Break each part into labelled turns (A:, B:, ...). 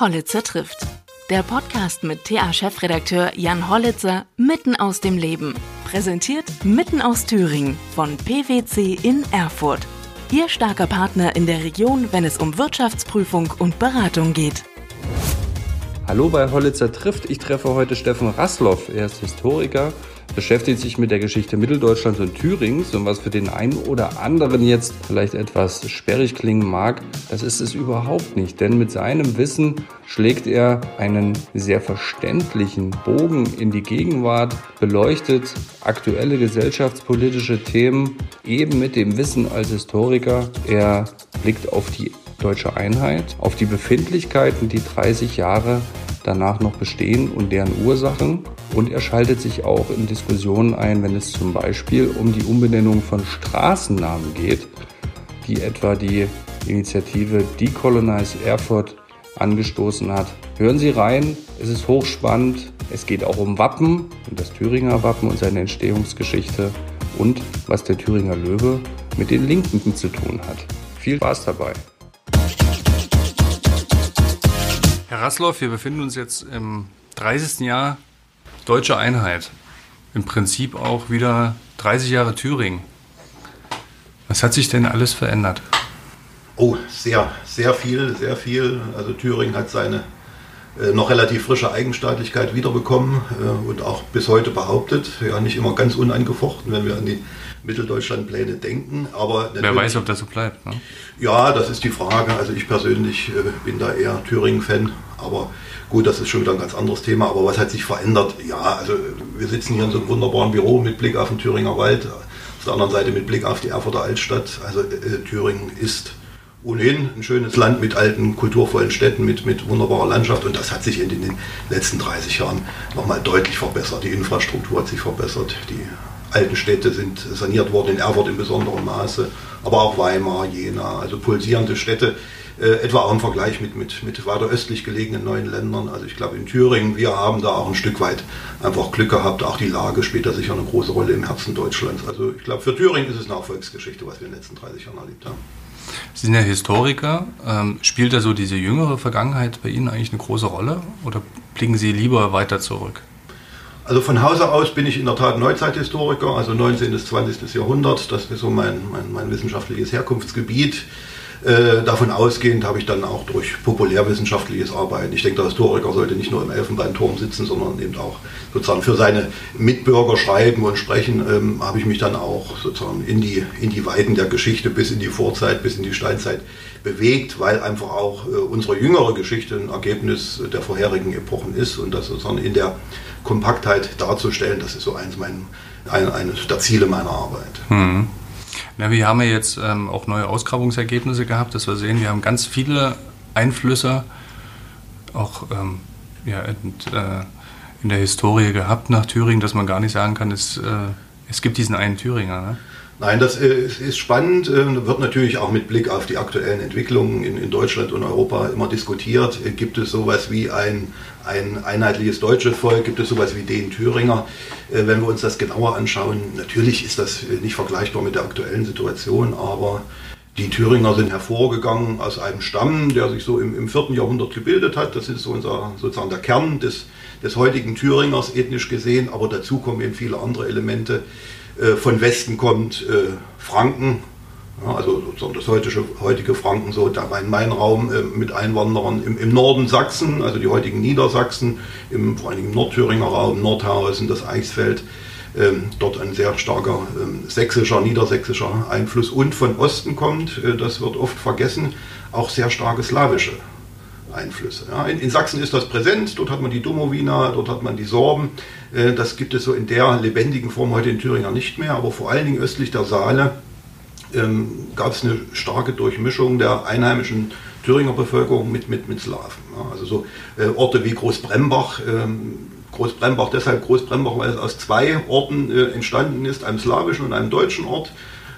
A: Hollitzer trifft. Der Podcast mit TA-Chefredakteur Jan Hollitzer mitten aus dem Leben. Präsentiert mitten aus Thüringen von PwC in Erfurt. Ihr starker Partner in der Region, wenn es um Wirtschaftsprüfung und Beratung geht.
B: Hallo bei Hollitzer trifft. Ich treffe heute Steffen Rasloff. Er ist Historiker beschäftigt sich mit der Geschichte Mitteldeutschlands und Thürings und was für den einen oder anderen jetzt vielleicht etwas sperrig klingen mag, das ist es überhaupt nicht, denn mit seinem Wissen schlägt er einen sehr verständlichen Bogen in die Gegenwart, beleuchtet aktuelle gesellschaftspolitische Themen eben mit dem Wissen als Historiker. Er blickt auf die deutsche Einheit, auf die Befindlichkeiten, die 30 Jahre danach noch bestehen und deren Ursachen. Und er schaltet sich auch in Diskussionen ein, wenn es zum Beispiel um die Umbenennung von Straßennamen geht, die etwa die Initiative Decolonize Erfurt angestoßen hat. Hören Sie rein, es ist hochspannend. Es geht auch um Wappen, um das Thüringer Wappen und seine Entstehungsgeschichte und was der Thüringer Löwe mit den Linken zu tun hat. Viel Spaß dabei.
C: Herr Rassloff, wir befinden uns jetzt im 30. Jahr deutscher Einheit. Im Prinzip auch wieder 30 Jahre Thüringen. Was hat sich denn alles verändert?
D: Oh, sehr, sehr viel, sehr viel. Also Thüringen hat seine noch relativ frische Eigenstaatlichkeit wiederbekommen äh, und auch bis heute behauptet. Ja, nicht immer ganz unangefochten, wenn wir an die Mitteldeutschlandpläne denken. Aber
C: Wer weiß, ob das so bleibt. Ne?
D: Ja, das ist die Frage. Also ich persönlich äh, bin da eher Thüringen-Fan, aber gut, das ist schon wieder ein ganz anderes Thema. Aber was hat sich verändert? Ja, also wir sitzen hier in so einem wunderbaren Büro mit Blick auf den Thüringer Wald, auf der anderen Seite mit Blick auf die Erfurter Altstadt. Also äh, Thüringen ist ohnehin ein schönes Land mit alten, kulturvollen Städten, mit, mit wunderbarer Landschaft und das hat sich in den letzten 30 Jahren nochmal deutlich verbessert. Die Infrastruktur hat sich verbessert, die alten Städte sind saniert worden, in Erfurt in besonderem Maße, aber auch Weimar, Jena, also pulsierende Städte, äh, etwa auch im Vergleich mit, mit, mit weiter östlich gelegenen neuen Ländern. Also ich glaube in Thüringen, wir haben da auch ein Stück weit einfach Glück gehabt. Auch die Lage spielt da sicher eine große Rolle im Herzen Deutschlands. Also ich glaube für Thüringen ist es eine Erfolgsgeschichte, was wir in den letzten 30 Jahren erlebt haben.
C: Sie sind ja Historiker. Ähm, spielt da so diese jüngere Vergangenheit bei Ihnen eigentlich eine große Rolle oder blicken Sie lieber weiter zurück?
D: Also von Hause aus bin ich in der Tat Neuzeithistoriker, also 19. bis 20. Jahrhundert. Das ist so mein, mein, mein wissenschaftliches Herkunftsgebiet. Äh, davon ausgehend habe ich dann auch durch populärwissenschaftliches Arbeiten, ich denke, der Historiker sollte nicht nur im Elfenbeinturm sitzen, sondern eben auch sozusagen für seine Mitbürger schreiben und sprechen, ähm, habe ich mich dann auch sozusagen in die, in die Weiten der Geschichte bis in die Vorzeit, bis in die Steinzeit bewegt, weil einfach auch äh, unsere jüngere Geschichte ein Ergebnis der vorherigen Epochen ist und das sozusagen in der Kompaktheit darzustellen, das ist so eines, mein, ein, eines der Ziele meiner Arbeit.
C: Mhm. Na, wir haben ja jetzt ähm, auch neue Ausgrabungsergebnisse gehabt, dass wir sehen, wir haben ganz viele Einflüsse auch ähm, ja, in, äh, in, der Historie gehabt nach Thüringen, dass man gar nicht sagen kann, es, äh, es gibt diesen einen Thüringer. Ne?
D: Nein, das äh, ist spannend, äh, wird natürlich auch mit Blick auf die aktuellen Entwicklungen in, Deutschland und Europa immer diskutiert. Äh, gibt es sowas wie ein, ein einheitliches deutsches Volk? Gibt es sowas wie den Thüringer? Wenn wir uns das genauer anschauen, natürlich ist das nicht vergleichbar mit der aktuellen Situation, aber die Thüringer sind hervorgegangen aus einem Stamm, der sich so im, im 4. Jahrhundert gebildet hat. Das ist so unser, sozusagen der Kern des, des heutigen Thüringers ethnisch gesehen, aber dazu kommen eben viele andere Elemente äh, von Westen kommt äh, Franken, also sozusagen das heutige, heutige Franken, so der Rhein-Main-Raum äh, mit Einwanderern im, im, Norden Sachsen, also die heutigen Niedersachsen, im, vor allem im Nordthüringer Raum, Nordhausen, das Eichsfeld, ähm, dort ein sehr starker ähm, sächsischer, niedersächsischer Einfluss und von Osten kommt, äh, das wird oft vergessen, auch sehr starke slawische Einflüsse. Ja, in, in, Sachsen ist das präsent, dort hat man die Domowiner, dort hat man die Sorben. Äh, das gibt es so in der lebendigen Form heute in Thüringen nicht mehr, aber vor allen Dingen östlich der Saale ähm, gab es eine starke Durchmischung der einheimischen Thüringer Bevölkerung mit, mit, mit Slawen. Ja, also so äh, Orte wie Großbrembach, ähm, Großbrembach deshalb Großbrembach, weil es aus zwei Orten äh, entstanden ist, einem slawischen und einem deutschen Ort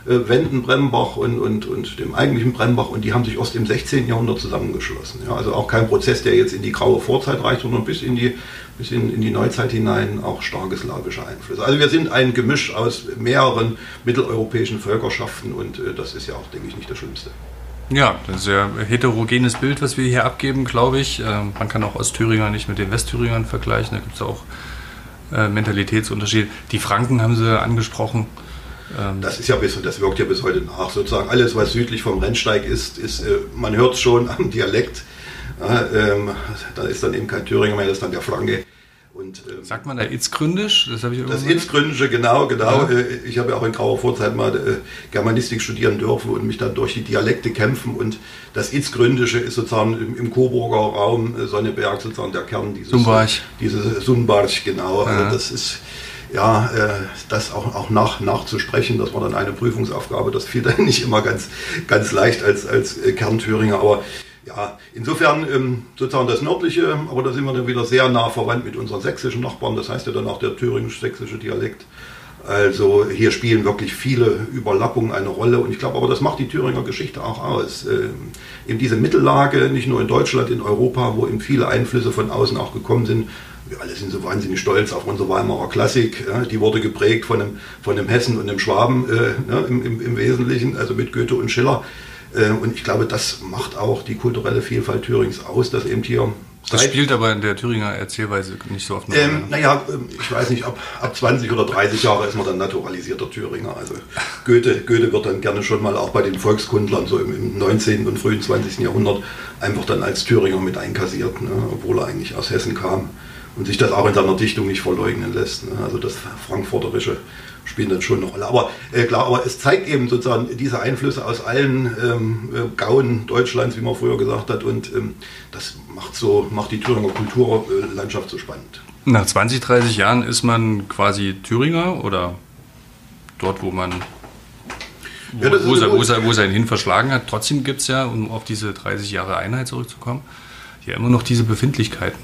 D: äh, Wenden und, und, und dem eigentlichen Brembach und die haben sich erst im 16. Jahrhundert zusammengeschlossen. Ja, also auch kein Prozess, der jetzt in die graue Vorzeit reicht, sondern bis in die, bis in, in die Neuzeit hinein auch starke slawische Einflüsse. Also wir sind ein Gemisch aus mehreren mitteleuropäischen Völkerschaften und äh, das ist ja auch, denke ich, nicht das Schlimmste.
C: Ja, das ist ja ein heterogenes Bild, was wir hier abgeben, glaube ich. Ähm, man kann auch Ostthüringer nicht mit den Westthüringern vergleichen. Da gibt es auch äh, Mentalitätsunterschiede. Die Franken haben sie angesprochen.
D: Ähm, das ist ja bis, das wirkt ja bis heute nach. Sozusagen alles, was südlich vom Rennsteig ist, ist äh, man hört es schon am Dialekt. Ja, ähm, da ist dann eben kein Thüringer mehr, das ist dann der Franke.
C: Und, ähm, Sagt man da Itzgründisch?
D: Das, ich das Itzgründische, genau, genau. Ja. Äh, ich habe ja auch in grauer Vorzeit mal äh, Germanistik studieren dürfen und mich dann durch die Dialekte kämpfen. Und das Itzgründische ist sozusagen im, im Coburger Raum, äh, Sonneberg sozusagen der Kern dieses
C: Sumbarch.
D: Dieses Sumbarch, genau. Ja. Also das ist ja, das auch, auch nach, nachzusprechen, das war dann eine Prüfungsaufgabe, das fiel dann nicht immer ganz, ganz leicht als, als Kernthüringer, aber ja, insofern ähm, sozusagen das nördliche, aber da sind wir dann wieder sehr nah verwandt mit unseren sächsischen Nachbarn, das heißt ja dann auch der thüringisch-sächsische Dialekt. Also hier spielen wirklich viele Überlappungen eine Rolle und ich glaube aber, das macht die Thüringer Geschichte auch aus. Ähm, eben diese Mittellage, nicht nur in Deutschland, in Europa, wo eben viele Einflüsse von außen auch gekommen sind. Wir alle sind so wahnsinnig stolz auf unsere Weimarer Klassik. Ja, die wurde geprägt von einem, von einem Hessen und einem Schwaben äh, ne, im, im, im Wesentlichen, also mit Goethe und Schiller. Äh, und ich glaube, das macht auch die kulturelle Vielfalt Thürings aus, dass eben hier.
C: Das spielt aber in der Thüringer Erzählweise nicht so oft
D: eine ähm, Naja, ähm, ich weiß nicht, ab, ab 20 oder 30 Jahre ist man dann naturalisierter Thüringer. Also Goethe, Goethe wird dann gerne schon mal auch bei den Volkskundlern so im, im 19. und frühen 20. Jahrhundert einfach dann als Thüringer mit einkassiert, ne, obwohl er eigentlich aus Hessen kam und sich das auch in seiner Dichtung nicht verleugnen lässt. Ne. Also das Frankfurterische spielen dann schon eine Rolle. Aber äh, klar, aber es zeigt eben sozusagen diese Einflüsse aus allen ähm, äh, Gauen Deutschlands, wie man früher gesagt hat, und ähm, das macht so macht die Thüringer Kulturlandschaft so spannend.
C: Nach 20, 30 Jahren ist man quasi Thüringer oder dort, wo man wo, ja, wo, wo, wo, wo sein hin verschlagen hat. Trotzdem gibt es ja, um auf diese 30 Jahre Einheit zurückzukommen, ja immer noch diese Befindlichkeiten.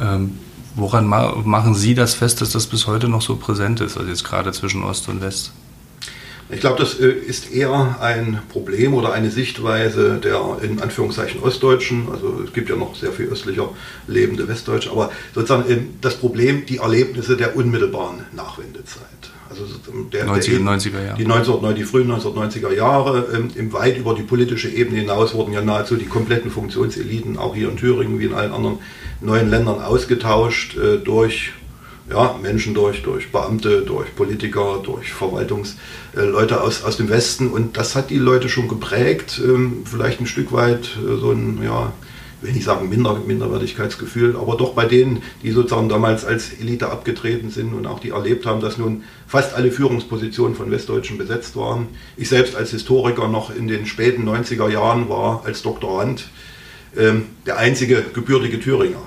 C: Ähm, Woran ma machen Sie das fest, dass das bis heute noch so präsent ist, also jetzt gerade zwischen Ost und West?
D: Ich glaube, das äh, ist eher ein Problem oder eine Sichtweise der in Anführungszeichen Ostdeutschen. Also es gibt ja noch sehr viel östlicher lebende Westdeutsche, aber sozusagen ähm, das Problem, die Erlebnisse der unmittelbaren Nachwendezeit.
C: Also der, 90, der, 90er Jahre.
D: Die, 19, die frühen 1990er Jahre, ähm, weit über die politische Ebene hinaus wurden ja nahezu die kompletten Funktionseliten, auch hier in Thüringen wie in allen anderen neuen Ländern ausgetauscht äh, durch ja, Menschen, durch, durch Beamte, durch Politiker, durch Verwaltungsleute äh, aus, aus dem Westen. Und das hat die Leute schon geprägt, ähm, vielleicht ein Stück weit äh, so ein, ja, will nicht sagen Minder, Minderwertigkeitsgefühl, aber doch bei denen, die sozusagen damals als Elite abgetreten sind und auch die erlebt haben, dass nun fast alle Führungspositionen von Westdeutschen besetzt waren. Ich selbst als Historiker noch in den späten 90er Jahren war als Doktorand ähm, der einzige gebürtige Thüringer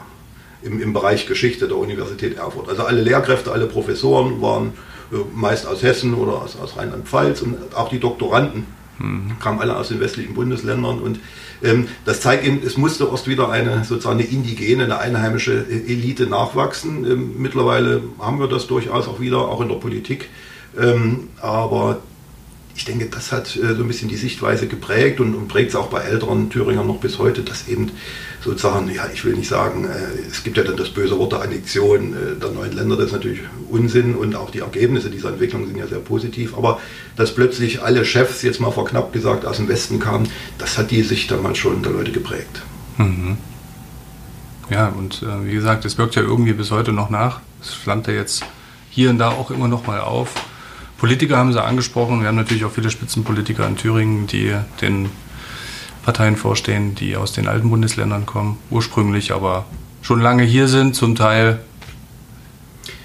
D: im, im Bereich Geschichte der Universität Erfurt. Also alle Lehrkräfte, alle Professoren waren äh, meist aus Hessen oder aus, aus Rheinland-Pfalz und auch die Doktoranden mhm. kamen alle aus den westlichen Bundesländern und ähm, das zeigt eben, es musste erst wieder eine sozusagen eine indigene, eine einheimische Elite nachwachsen. Ähm, mittlerweile haben wir das durchaus auch wieder, auch in der Politik. Ähm, aber ich denke, das hat äh, so ein bisschen die Sichtweise geprägt und, und prägt es auch bei älteren Thüringern noch bis heute, dass eben sozusagen, ja, ich will nicht sagen, äh, es gibt ja dann das böse Wort der Annexion äh, der neuen Länder, das ist natürlich Unsinn und auch die Ergebnisse dieser Entwicklung sind ja sehr positiv, aber dass plötzlich alle Chefs, jetzt mal verknappt gesagt, aus dem Westen kamen, das hat die Sicht damals schon der Leute geprägt. Mhm.
C: Ja, und äh, wie gesagt, es wirkt ja irgendwie bis heute noch nach. Es flammt ja jetzt hier und da auch immer noch mal auf. Politiker haben Sie angesprochen. Wir haben natürlich auch viele Spitzenpolitiker in Thüringen, die den Parteien vorstehen, die aus den alten Bundesländern kommen, ursprünglich, aber schon lange hier sind, zum Teil.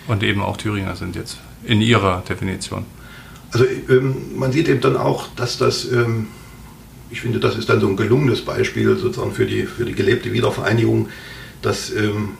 C: Und eben auch Thüringer sind jetzt in ihrer Definition.
D: Also ähm, man sieht eben dann auch, dass das, ähm, ich finde, das ist dann so ein gelungenes Beispiel sozusagen für die, für die gelebte Wiedervereinigung, dass, ähm,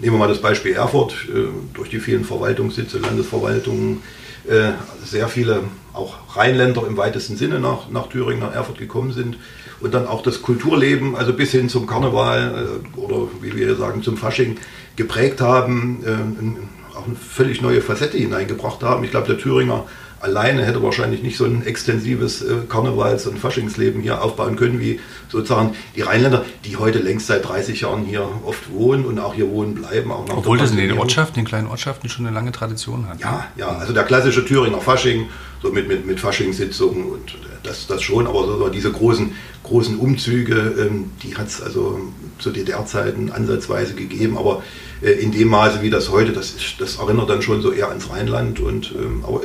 D: nehmen wir mal das Beispiel Erfurt, äh, durch die vielen Verwaltungssitze, Landesverwaltungen, äh, sehr viele auch Rheinländer im weitesten Sinne nach, nach Thüringen, nach Erfurt gekommen sind und dann auch das Kulturleben, also bis hin zum Karneval äh, oder wie wir sagen zum Fasching geprägt haben, äh, auch eine völlig neue Facette hineingebracht haben. Ich glaube, der Thüringer alleine hätte wahrscheinlich nicht so ein extensives äh, Karnevals- und Faschingsleben hier aufbauen können, wie sozusagen die Rheinländer, die heute längst seit 30 Jahren hier oft wohnen und auch hier wohnen bleiben. Auch
C: Obwohl das in den Ortschaften, den kleinen Ortschaften schon eine lange Tradition hat.
D: Ja, ja, also der klassische Thüringer Fasching so mit, mit, mit Faschingssitzungen und das, das schon, aber so diese großen, großen Umzüge, ähm, die hat es also zu DDR-Zeiten ansatzweise gegeben, aber äh, in dem Maße wie das heute, das, ist, das erinnert dann schon so eher ans Rheinland und ähm, aber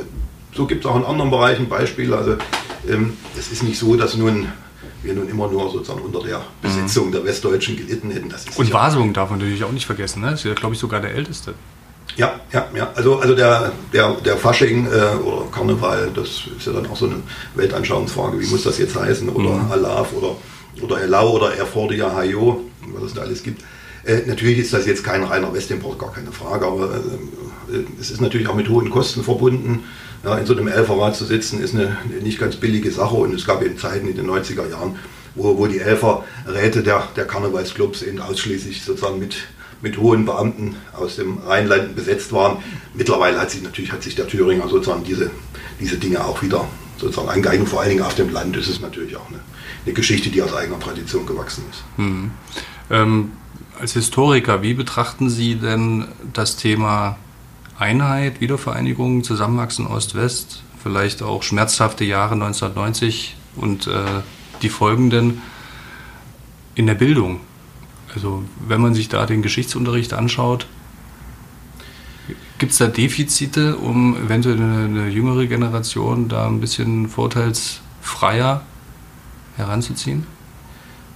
D: so gibt es auch in anderen Bereichen Beispiele. Also ähm, es ist nicht so, dass nun wir nun immer nur sozusagen unter der mhm. Besetzung mhm. der Westdeutschen gelitten hätten.
C: und Wasungen darf man natürlich auch nicht vergessen, ne? Das ist ja, glaube ich, sogar der älteste.
D: Ja, ja, ja. Also, also der, der, der Fasching äh, oder Karneval, das ist ja dann auch so eine Weltanschauungsfrage, wie muss das jetzt heißen? Oder mhm. Alaf oder, oder Elau oder Erfordia Hayo, was es da alles gibt. Äh, natürlich ist das jetzt kein reiner Westimport, gar keine Frage, aber äh, es ist natürlich auch mit hohen Kosten verbunden. Ja, in so einem Elferrad zu sitzen, ist eine, eine, nicht ganz billige Sache und es gab eben Zeiten in den 90er Jahren, wo, wo die Elferräte der, der Karnevalsclubs eben ausschließlich sozusagen mit mit hohen Beamten aus dem Rheinland besetzt waren. Mittlerweile hat sich natürlich hat sich der Thüringer sozusagen diese, diese Dinge auch wieder sozusagen angeeignet. Vor allen Dingen auf dem Land ist es natürlich auch eine, eine Geschichte, die aus eigener Tradition gewachsen ist.
C: Mhm. Ähm, als Historiker, wie betrachten Sie denn das Thema Einheit, Wiedervereinigung, Zusammenwachsen Ost-West, vielleicht auch schmerzhafte Jahre 1990 und äh, die folgenden in der Bildung? Also wenn man sich da den Geschichtsunterricht anschaut, gibt es da Defizite, um eventuell eine, eine, jüngere Generation da ein bisschen vorteilsfreier heranzuziehen?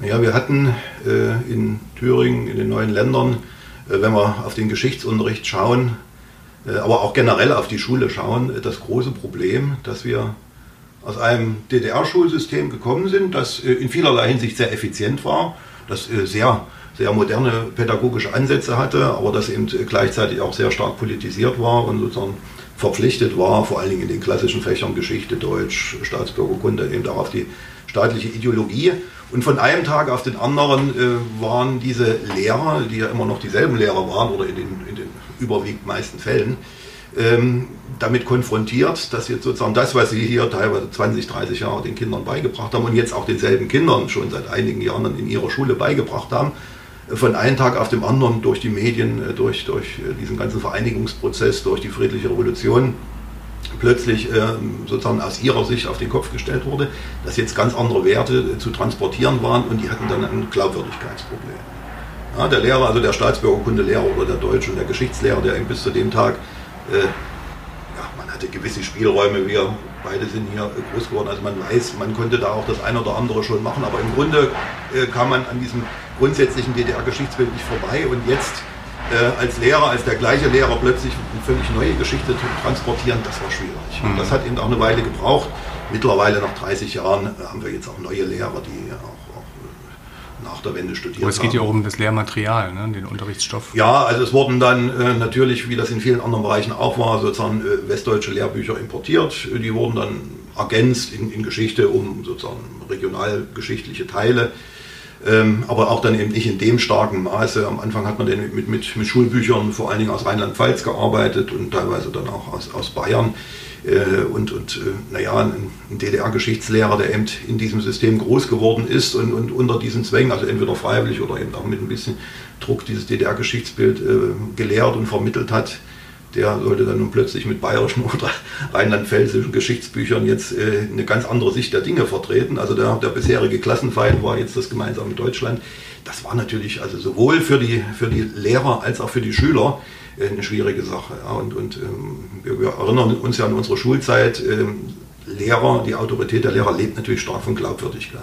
D: Ja, wir hatten äh, in Thüringen, in den neuen Ländern, äh, wenn wir auf den Geschichtsunterricht schauen, äh, aber auch generell auf die Schule schauen, äh, das große Problem, dass wir aus einem DDR-Schulsystem gekommen sind, das äh, in vielerlei Hinsicht sehr effizient war, das äh, sehr sehr moderne pädagogische Ansätze hatte, aber das eben gleichzeitig auch sehr stark politisiert war und sozusagen verpflichtet war, vor allen Dingen in den klassischen Fächern Geschichte, Deutsch, Staatsbürgerkunde, eben auch auf die staatliche Ideologie. Und von einem Tag auf den anderen äh, waren diese Lehrer, die ja immer noch dieselben Lehrer waren oder in den, in den überwiegend meisten Fällen, ähm, damit konfrontiert, dass jetzt sozusagen das, was sie hier teilweise 20, 30 Jahre den Kindern beigebracht haben und jetzt auch denselben Kindern schon seit einigen Jahren in ihrer Schule beigebracht haben, von einem Tag auf dem anderen durch die Medien, äh, durch, durch äh, diesen ganzen Vereinigungsprozess, durch die friedliche Revolution plötzlich ähm, sozusagen aus ihrer Sicht auf den Kopf gestellt wurde, dass jetzt ganz andere Werte äh, zu transportieren waren und die hatten dann ein Glaubwürdigkeitsproblem. Ja, der Lehrer, also der Staatsbürgerkundelehrer oder der Deutsch- und der Geschichtslehrer, der bis zu dem Tag, äh, ja, man hatte gewisse Spielräume, wir beide sind hier groß geworden, also man weiß, man konnte da auch das eine oder andere schon machen, aber im Grunde äh, kam man an diesem grundsätzlichen DDR-Geschichtsbild nicht vorbei und jetzt äh, als Lehrer, als der gleiche Lehrer plötzlich eine völlig neue Geschichte zu transportieren, das war schwierig. Mhm. Das hat eben auch eine Weile gebraucht. Mittlerweile nach 30 Jahren äh, haben wir jetzt auch neue Lehrer, die auch, auch äh, nach der Wende studiert haben.
C: Aber es geht ja auch um das Lehrmaterial, ne, den Unterrichtsstoff.
D: Ja, also es wurden dann äh, natürlich, wie das in vielen anderen Bereichen auch war, sozusagen äh, westdeutsche Lehrbücher importiert. Die wurden dann ergänzt in, in Geschichte um sozusagen regionalgeschichtliche Teile ähm, aber auch dann eben nicht in dem starken Maße. Am Anfang hat man mit, mit, mit Schulbüchern vor allen Dingen aus Rheinland-Pfalz gearbeitet und teilweise dann auch aus, aus Bayern. Äh, und und äh, naja, ein, ein DDR-Geschichtslehrer, der eben in diesem System groß geworden ist und, und unter diesen Zwängen, also entweder freiwillig oder eben auch mit ein bisschen Druck dieses DDR-Geschichtsbild äh, gelehrt und vermittelt hat, der sollte dann nun plötzlich mit bayerischen oder rheinland-pfälzischen Geschichtsbüchern jetzt äh, eine ganz andere Sicht der Dinge vertreten. Also der, der bisherige Klassenfeind war jetzt das gemeinsame Deutschland. Das war natürlich also sowohl für die, für die Lehrer als auch für die Schüler äh, eine schwierige Sache. Ja. Und, und ähm, wir, wir, erinnern uns ja an unsere Schulzeit. Ähm, Lehrer, die Autorität der Lehrer lebt natürlich stark von Glaubwürdigkeit.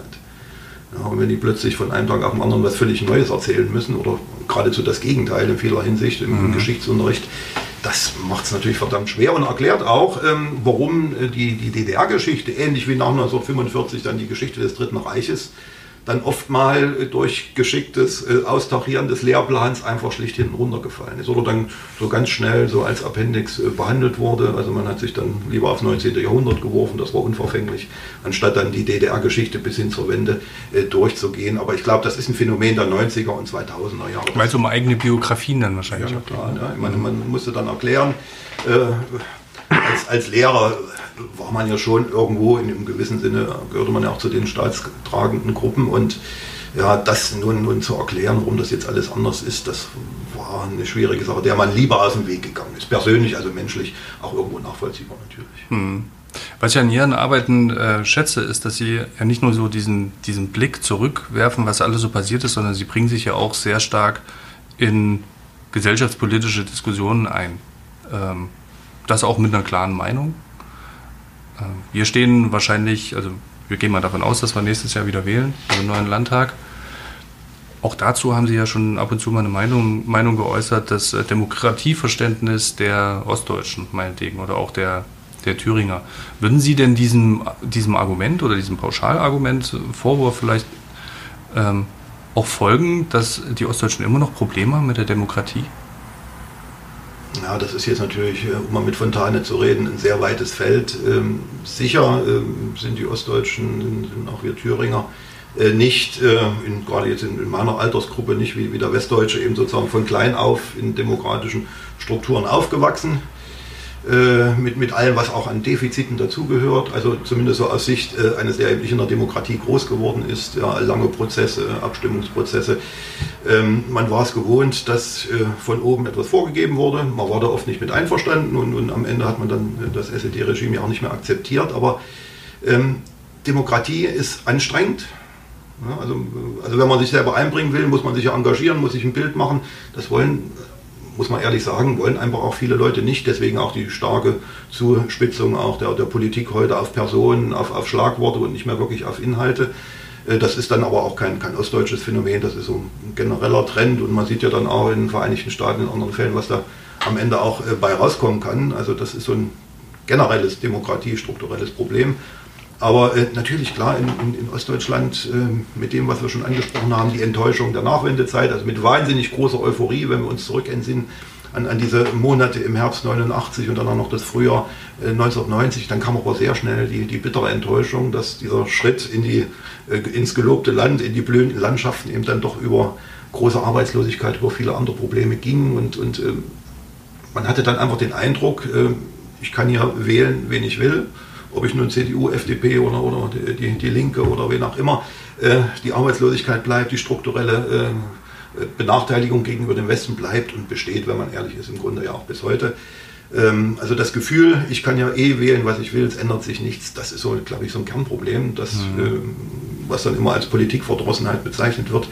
D: Ja, und wenn die plötzlich von einem Tag auf den anderen was völlig Neues erzählen müssen oder geradezu das Gegenteil in vieler Hinsicht im mhm. Geschichtsunterricht, das macht es natürlich verdammt schwer und erklärt auch, ähm, warum äh, die, die DDR-Geschichte, ähnlich wie nach 1945 dann die Geschichte des Dritten Reiches, dann oft mal äh, durch geschicktes äh, Austachieren des Lehrplans einfach schlicht hinten runtergefallen ist oder dann so ganz schnell so als Appendix äh, behandelt wurde. Also man hat sich dann lieber aufs 19. Jahrhundert geworfen, das war unverfänglich, anstatt dann die DDR-Geschichte bis hin zur Wende äh, durchzugehen. Aber ich glaube, das ist ein Phänomen der 90er und 2000er Jahre.
C: Weil es um eigene Biografien dann wahrscheinlich
D: ja, klar, ja. Ich meine, man musste dann erklären, äh, als, als Lehrer war man ja schon irgendwo in einem gewissen Sinne, gehörte man ja auch zu den staatstragenden Gruppen und ja, das nun, nun zu erklären, warum das jetzt alles anders ist, das war eine schwierige Sache, der man lieber aus dem Weg gegangen ist. Persönlich, also menschlich, auch irgendwo nachvollziehbar natürlich. Hm.
C: Was ich an Ihren Arbeiten äh, schätze, ist, dass Sie ja nicht nur so diesen, diesen Blick zurückwerfen, was alles so passiert ist, sondern Sie bringen sich ja auch sehr stark in gesellschaftspolitische Diskussionen ein. Ähm, das auch mit einer klaren Meinung. Ähm, wir stehen wahrscheinlich, also wir gehen mal davon aus, dass wir nächstes Jahr wieder wählen, also einen neuen Landtag. Auch dazu haben Sie ja schon ab und zu mal eine Meinung, Meinung geäußert, das äh, Demokratieverständnis der Ostdeutschen, meinetwegen, oder auch der, der Thüringer. Würden Sie denn diesem, diesem Argument oder diesem Pauschalargument, Vorwurf vielleicht ähm, auch folgen, dass die Ostdeutschen immer noch Probleme haben mit der Demokratie?
D: Ja, das ist jetzt natürlich, äh, um mal mit Fontane zu reden, ein sehr weites Feld. Ähm, sicher ähm, sind die Ostdeutschen, sind auch wir Thüringer, äh, nicht, äh, in, gerade jetzt in, in, meiner Altersgruppe, nicht wie, wie der Westdeutsche eben sozusagen von klein auf in demokratischen Strukturen aufgewachsen. Äh, mit, mit allem, was auch an Defiziten dazugehört. Also zumindest so aus Sicht äh, eines, der in der Demokratie groß geworden ist. Ja, lange Prozesse, Abstimmungsprozesse. Ähm, man war es gewohnt, dass äh, von oben etwas vorgegeben wurde. Man war da oft nicht mit einverstanden und, und am Ende hat man dann das SED-Regime ja auch nicht mehr akzeptiert. Aber ähm, Demokratie ist anstrengend. Ja, also, also wenn man sich selber einbringen will, muss man sich ja engagieren, muss sich ein Bild machen. Das wollen muss man ehrlich sagen, wollen einfach auch viele Leute nicht. Deswegen auch die starke Zuspitzung auch der, der Politik heute auf Personen, auf, auf Schlagworte und nicht mehr wirklich auf Inhalte. Äh, das ist dann aber auch kein, kein ostdeutsches Phänomen, das ist so ein genereller Trend und man sieht ja dann auch in den Vereinigten Staaten, in anderen Fällen, was da am Ende auch äh, bei rauskommen kann. Also das ist so ein generelles demokratiestrukturelles Problem. Aber äh, natürlich klar in, in, in Ostdeutschland äh, mit dem, was wir schon angesprochen haben, die Enttäuschung der Nachwendezeit, also mit wahnsinnig großer Euphorie, wenn wir uns zurückentsinnen an, an diese Monate im Herbst 89 und dann auch noch das Frühjahr äh, 1990, dann kam aber sehr schnell die, die bittere Enttäuschung, dass dieser Schritt in die, äh, ins gelobte Land, in die blühenden Landschaften eben dann doch über große Arbeitslosigkeit, über viele andere Probleme ging. Und, und äh, man hatte dann einfach den Eindruck, äh, ich kann hier wählen, wen ich will ob ich nun CDU, FDP oder, oder die, die Linke oder wen auch immer, äh, die Arbeitslosigkeit bleibt, die strukturelle äh, Benachteiligung gegenüber dem Westen bleibt und besteht, wenn man ehrlich ist, im Grunde ja auch bis heute. Ähm, also das Gefühl, ich kann ja eh wählen, was ich will, es ändert sich nichts, das ist so, glaube ich, so ein Kernproblem, das, mhm. äh, was dann immer als Politikverdrossenheit bezeichnet wird.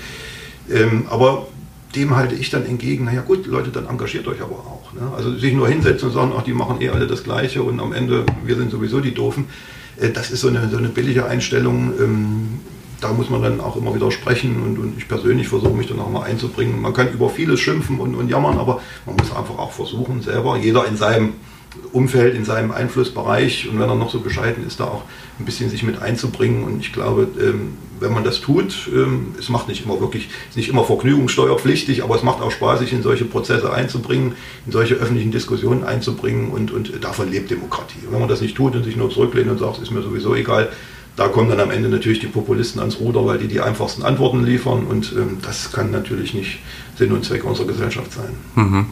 D: Ähm, aber dem halte ich dann entgegen, naja gut, Leute, dann engagiert euch aber auch. Ne? Also sich nur hinsetzen und sagen, ach, die machen eh alle das Gleiche und am Ende, wir sind sowieso die Doofen. Äh, das ist so eine, so eine billige Einstellung. Ähm, da muss man dann auch immer wieder sprechen und, und ich persönlich versuche mich dann auch mal einzubringen. Man kann über vieles schimpfen und, und jammern, aber man muss einfach auch versuchen, selber, jeder in seinem Umfeld, in seinem Einflussbereich und wenn er noch so bescheiden ist, da auch ein bisschen sich mit einzubringen. Und ich glaube, ähm, wenn man das tut, ähm, es macht nicht immer wirklich, ist nicht immer vergnügungssteuerpflichtig, aber es macht auch Spaß, sich in solche Prozesse einzubringen, in solche öffentlichen Diskussionen einzubringen und, und davon lebt Demokratie. Wenn man das nicht tut und sich nur zurücklehnt und sagt, es ist mir sowieso egal, da kommen dann am Ende natürlich die Populisten ans Ruder, weil die die einfachsten Antworten liefern und ähm, das kann natürlich nicht Sinn und Zweck unserer Gesellschaft sein. Mhm.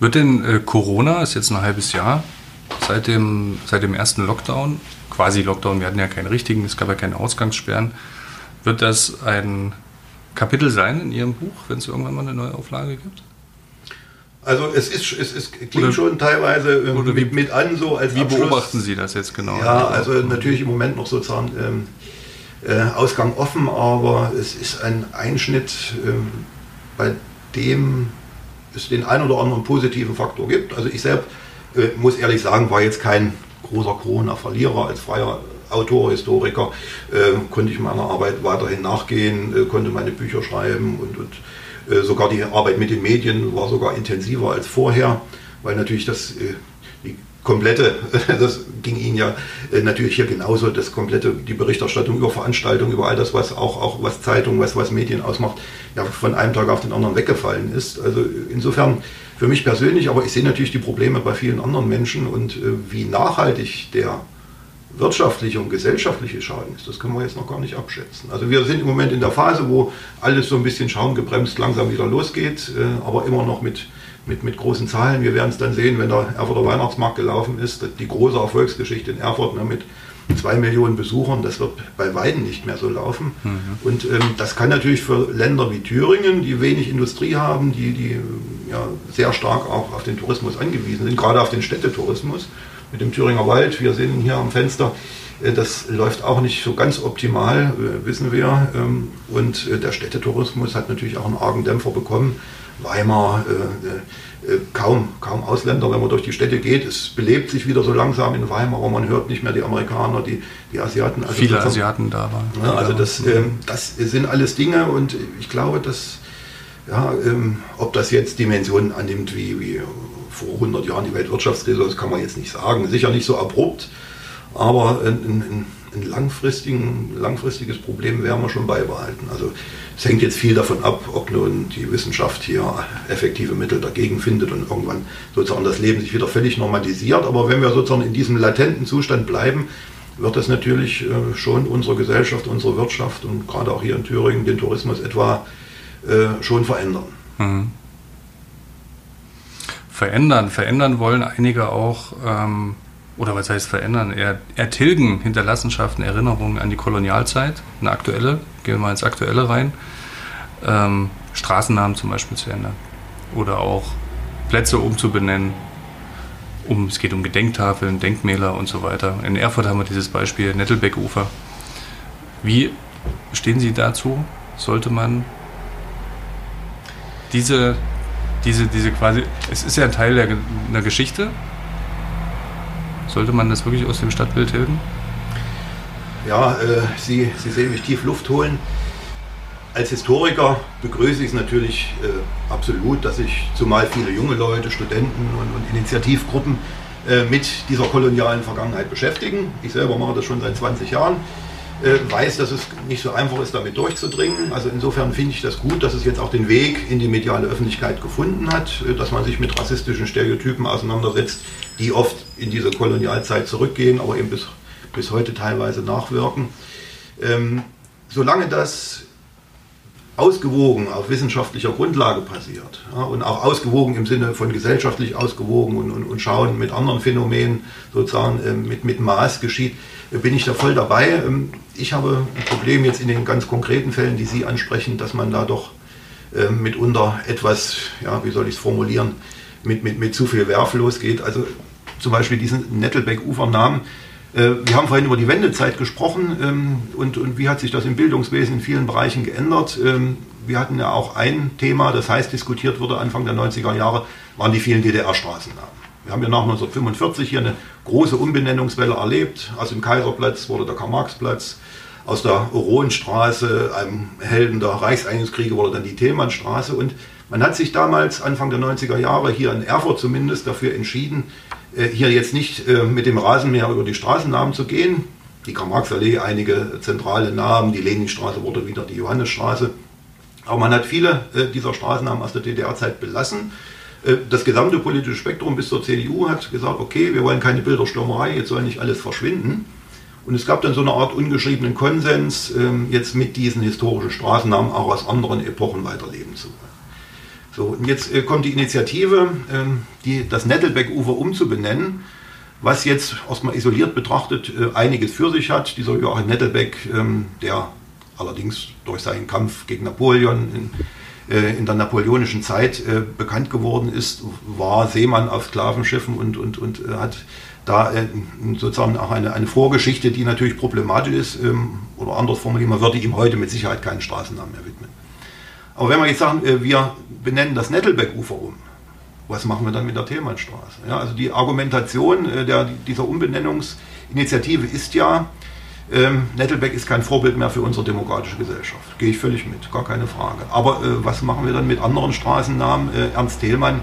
C: Wird denn äh, Corona, ist jetzt ein halbes Jahr, seit dem, seit dem ersten Lockdown, quasi Lockdown, wir hatten ja keinen richtigen, es gab ja keine Ausgangssperren, wird das ein Kapitel sein in Ihrem Buch, wenn es irgendwann mal eine neue Auflage gibt?
D: Also es ist, es, es klingt oder, schon teilweise ähm, mit, wie, mit, an, so als
C: Wie Abschluss. beobachten Sie das jetzt genau?
D: Ja, also natürlich im Moment noch sozusagen ähm, äh, Ausgang offen, aber es ist ein Einschnitt, ähm, bei dem es den einen oder anderen positiven Faktor gibt. Also ich selbst äh, muss ehrlich sagen, war jetzt kein großer Corona-Verlierer als freier Autor, Historiker, äh, konnte ich meiner Arbeit weiterhin nachgehen, äh, konnte meine Bücher schreiben und, und äh, sogar die Arbeit mit den Medien war sogar intensiver als vorher, weil natürlich das äh, komplette, das ging Ihnen ja äh, natürlich hier genauso, das komplette, die Berichterstattung über Veranstaltungen, über all das, was auch, auch was Zeitungen, was, was Medien ausmacht, ja von einem Tag auf den anderen weggefallen ist. Also insofern für mich persönlich, aber ich sehe natürlich die Probleme bei vielen anderen Menschen und äh, wie nachhaltig der wirtschaftliche und gesellschaftliche Schaden ist, das können wir jetzt noch gar nicht abschätzen. Also wir sind im Moment in der Phase, wo alles so ein bisschen schaumgebremst langsam wieder losgeht, äh, aber immer noch mit mit, mit großen Zahlen. Wir werden es dann sehen, wenn der Erfurter Weihnachtsmarkt gelaufen ist. Die große Erfolgsgeschichte in Erfurt ne, mit zwei Millionen Besuchern, das wird bei Weiden nicht mehr so laufen. Mhm. Und ähm, das kann natürlich für Länder wie Thüringen, die wenig Industrie haben, die, die ja, sehr stark auch auf den Tourismus angewiesen sind, gerade auf den Städtetourismus, mit dem Thüringer Wald. Wir sehen hier am Fenster. Äh, das läuft auch nicht so ganz optimal, äh, wissen wir. Ähm, und äh, der Städtetourismus hat natürlich auch einen argen Dämpfer bekommen. Weimar, kaum, kaum Ausländer, wenn man durch die Städte geht. Es belebt sich wieder so langsam in Weimar, aber man hört nicht mehr die Amerikaner, die, die Asiaten.
C: Also Viele Asiaten da waren.
D: Ja, also das, ähm, das sind alles Dinge und ich glaube, dass, ja, ähm, ob das jetzt Dimensionen annimmt wie, wie vor 100 Jahren die Weltwirtschaftskrise, das kann man jetzt nicht sagen. Sicher nicht so abrupt, aber ein, ein, ein langfristiges Problem werden wir schon beibehalten. Also es hängt jetzt viel davon ab, ob nun die Wissenschaft hier effektive Mittel dagegen findet und irgendwann sozusagen das Leben sich wieder völlig normalisiert. Aber wenn wir sozusagen in diesem latenten Zustand bleiben, wird das natürlich äh, schon unsere Gesellschaft, unsere Wirtschaft und gerade auch hier in Thüringen den Tourismus etwa äh, schon verändern. Mhm.
C: Verändern, verändern wollen einige auch ähm, oder was heißt verändern, er, ertilgen Hinterlassenschaften, Erinnerungen an die Kolonialzeit, eine aktuelle, gehen wir mal ins Aktuelle rein, ähm, Straßennamen zum Beispiel zu ändern oder auch Plätze umzubenennen, um, es geht um Gedenktafeln, Denkmäler und so weiter. In Erfurt haben wir dieses Beispiel Nettelbeckufer. Wie stehen Sie dazu? Sollte man diese, diese, diese quasi, es ist ja ein Teil der, einer Geschichte, sollte man das wirklich aus dem Stadtbild tilgen?
D: Ja, äh, Sie, Sie sehen mich tief Luft holen. Als Historiker begrüße ich es natürlich äh, absolut, dass sich zumal viele junge Leute, Studenten und, und Initiativgruppen äh, mit dieser kolonialen Vergangenheit beschäftigen. Ich selber mache das schon seit 20 Jahren. Äh, weiß, dass es nicht so einfach ist, damit durchzudringen. Also insofern finde ich das gut, dass es jetzt auch den Weg in die mediale Öffentlichkeit gefunden hat, äh, dass man sich mit rassistischen Stereotypen auseinandersetzt, die oft in diese Kolonialzeit zurückgehen, aber eben bis, bis heute teilweise nachwirken. Ähm, solange das ausgewogen auf wissenschaftlicher Grundlage passiert ja, und auch ausgewogen im Sinne von gesellschaftlich ausgewogen und, und, und schauen mit anderen Phänomenen sozusagen äh, mit, mit Maß geschieht, äh, bin ich da voll dabei. Ähm, ich habe ein Problem jetzt in den ganz konkreten Fällen, die Sie ansprechen, dass man da doch äh, mitunter etwas, ja, wie soll ich es formulieren, mit, mit, mit zu viel Werf losgeht. Also zum Beispiel diesen Nettelbeck-Ufernamen. Äh, wir haben vorhin über die Wendezeit gesprochen ähm, und, und wie hat sich das im Bildungswesen in vielen Bereichen geändert. Ähm, wir hatten ja auch ein Thema, das heißt diskutiert wurde Anfang der 90er Jahre, waren die vielen DDR-Straßennamen. Wir haben ja nach 1945 hier eine große Umbenennungswelle erlebt. Also im Kaiserplatz wurde der Karl-Marx-Platz, aus der Oronstraße, einem Helden der Reichseinigungskriege, wurde dann die Thälmannstraße. Und man hat sich damals, Anfang der 90er Jahre, hier in Erfurt zumindest, dafür entschieden, hier jetzt nicht äh, mit dem Rasenmäher über die Straßennamen zu gehen. Die Karl-Marx-Allee, einige zentrale Namen, die Leninstraße wurde wieder die Johannesstraße. Aber man hat viele äh, dieser Straßennamen aus der DDR-Zeit belassen äh, das gesamte politische Spektrum bis zur CDU hat gesagt, okay, wir wollen keine Bilderstürmerei, jetzt soll nicht alles verschwinden. Und es gab dann so eine Art ungeschriebenen Konsens, ähm, jetzt mit diesen historischen Straßennamen auch aus anderen Epochen weiterleben zu wollen. So, und jetzt äh, kommt die Initiative, ähm, die, das Nettelbeck-Ufer umzubenennen, was jetzt erstmal isoliert betrachtet äh, einiges für sich hat. Dieser Joachim Nettelbeck, ähm, der allerdings durch seinen Kampf gegen Napoleon in äh, in der napoleonischen Zeit äh, bekannt geworden ist, war Seemann auf Sklavenschiffen und, und, und äh, hat da sozusagen auch eine, eine Vorgeschichte, die natürlich problematisch ist, ähm, oder anders formuliert, man würde ihm heute mit Sicherheit keinen Straßennamen mehr widmen. Aber wenn wir jetzt sagen, wir benennen das Nettelbeck-Ufer um, was machen wir dann mit der Thälmannstraße? Ja, also die Argumentation der, dieser Umbenennungsinitiative ist ja, ähm, Nettelbeck ist kein Vorbild mehr für unsere demokratische Gesellschaft. Gehe ich völlig mit, gar keine Frage. Aber äh, was machen wir dann mit anderen Straßennamen? Äh, Ernst Thälmann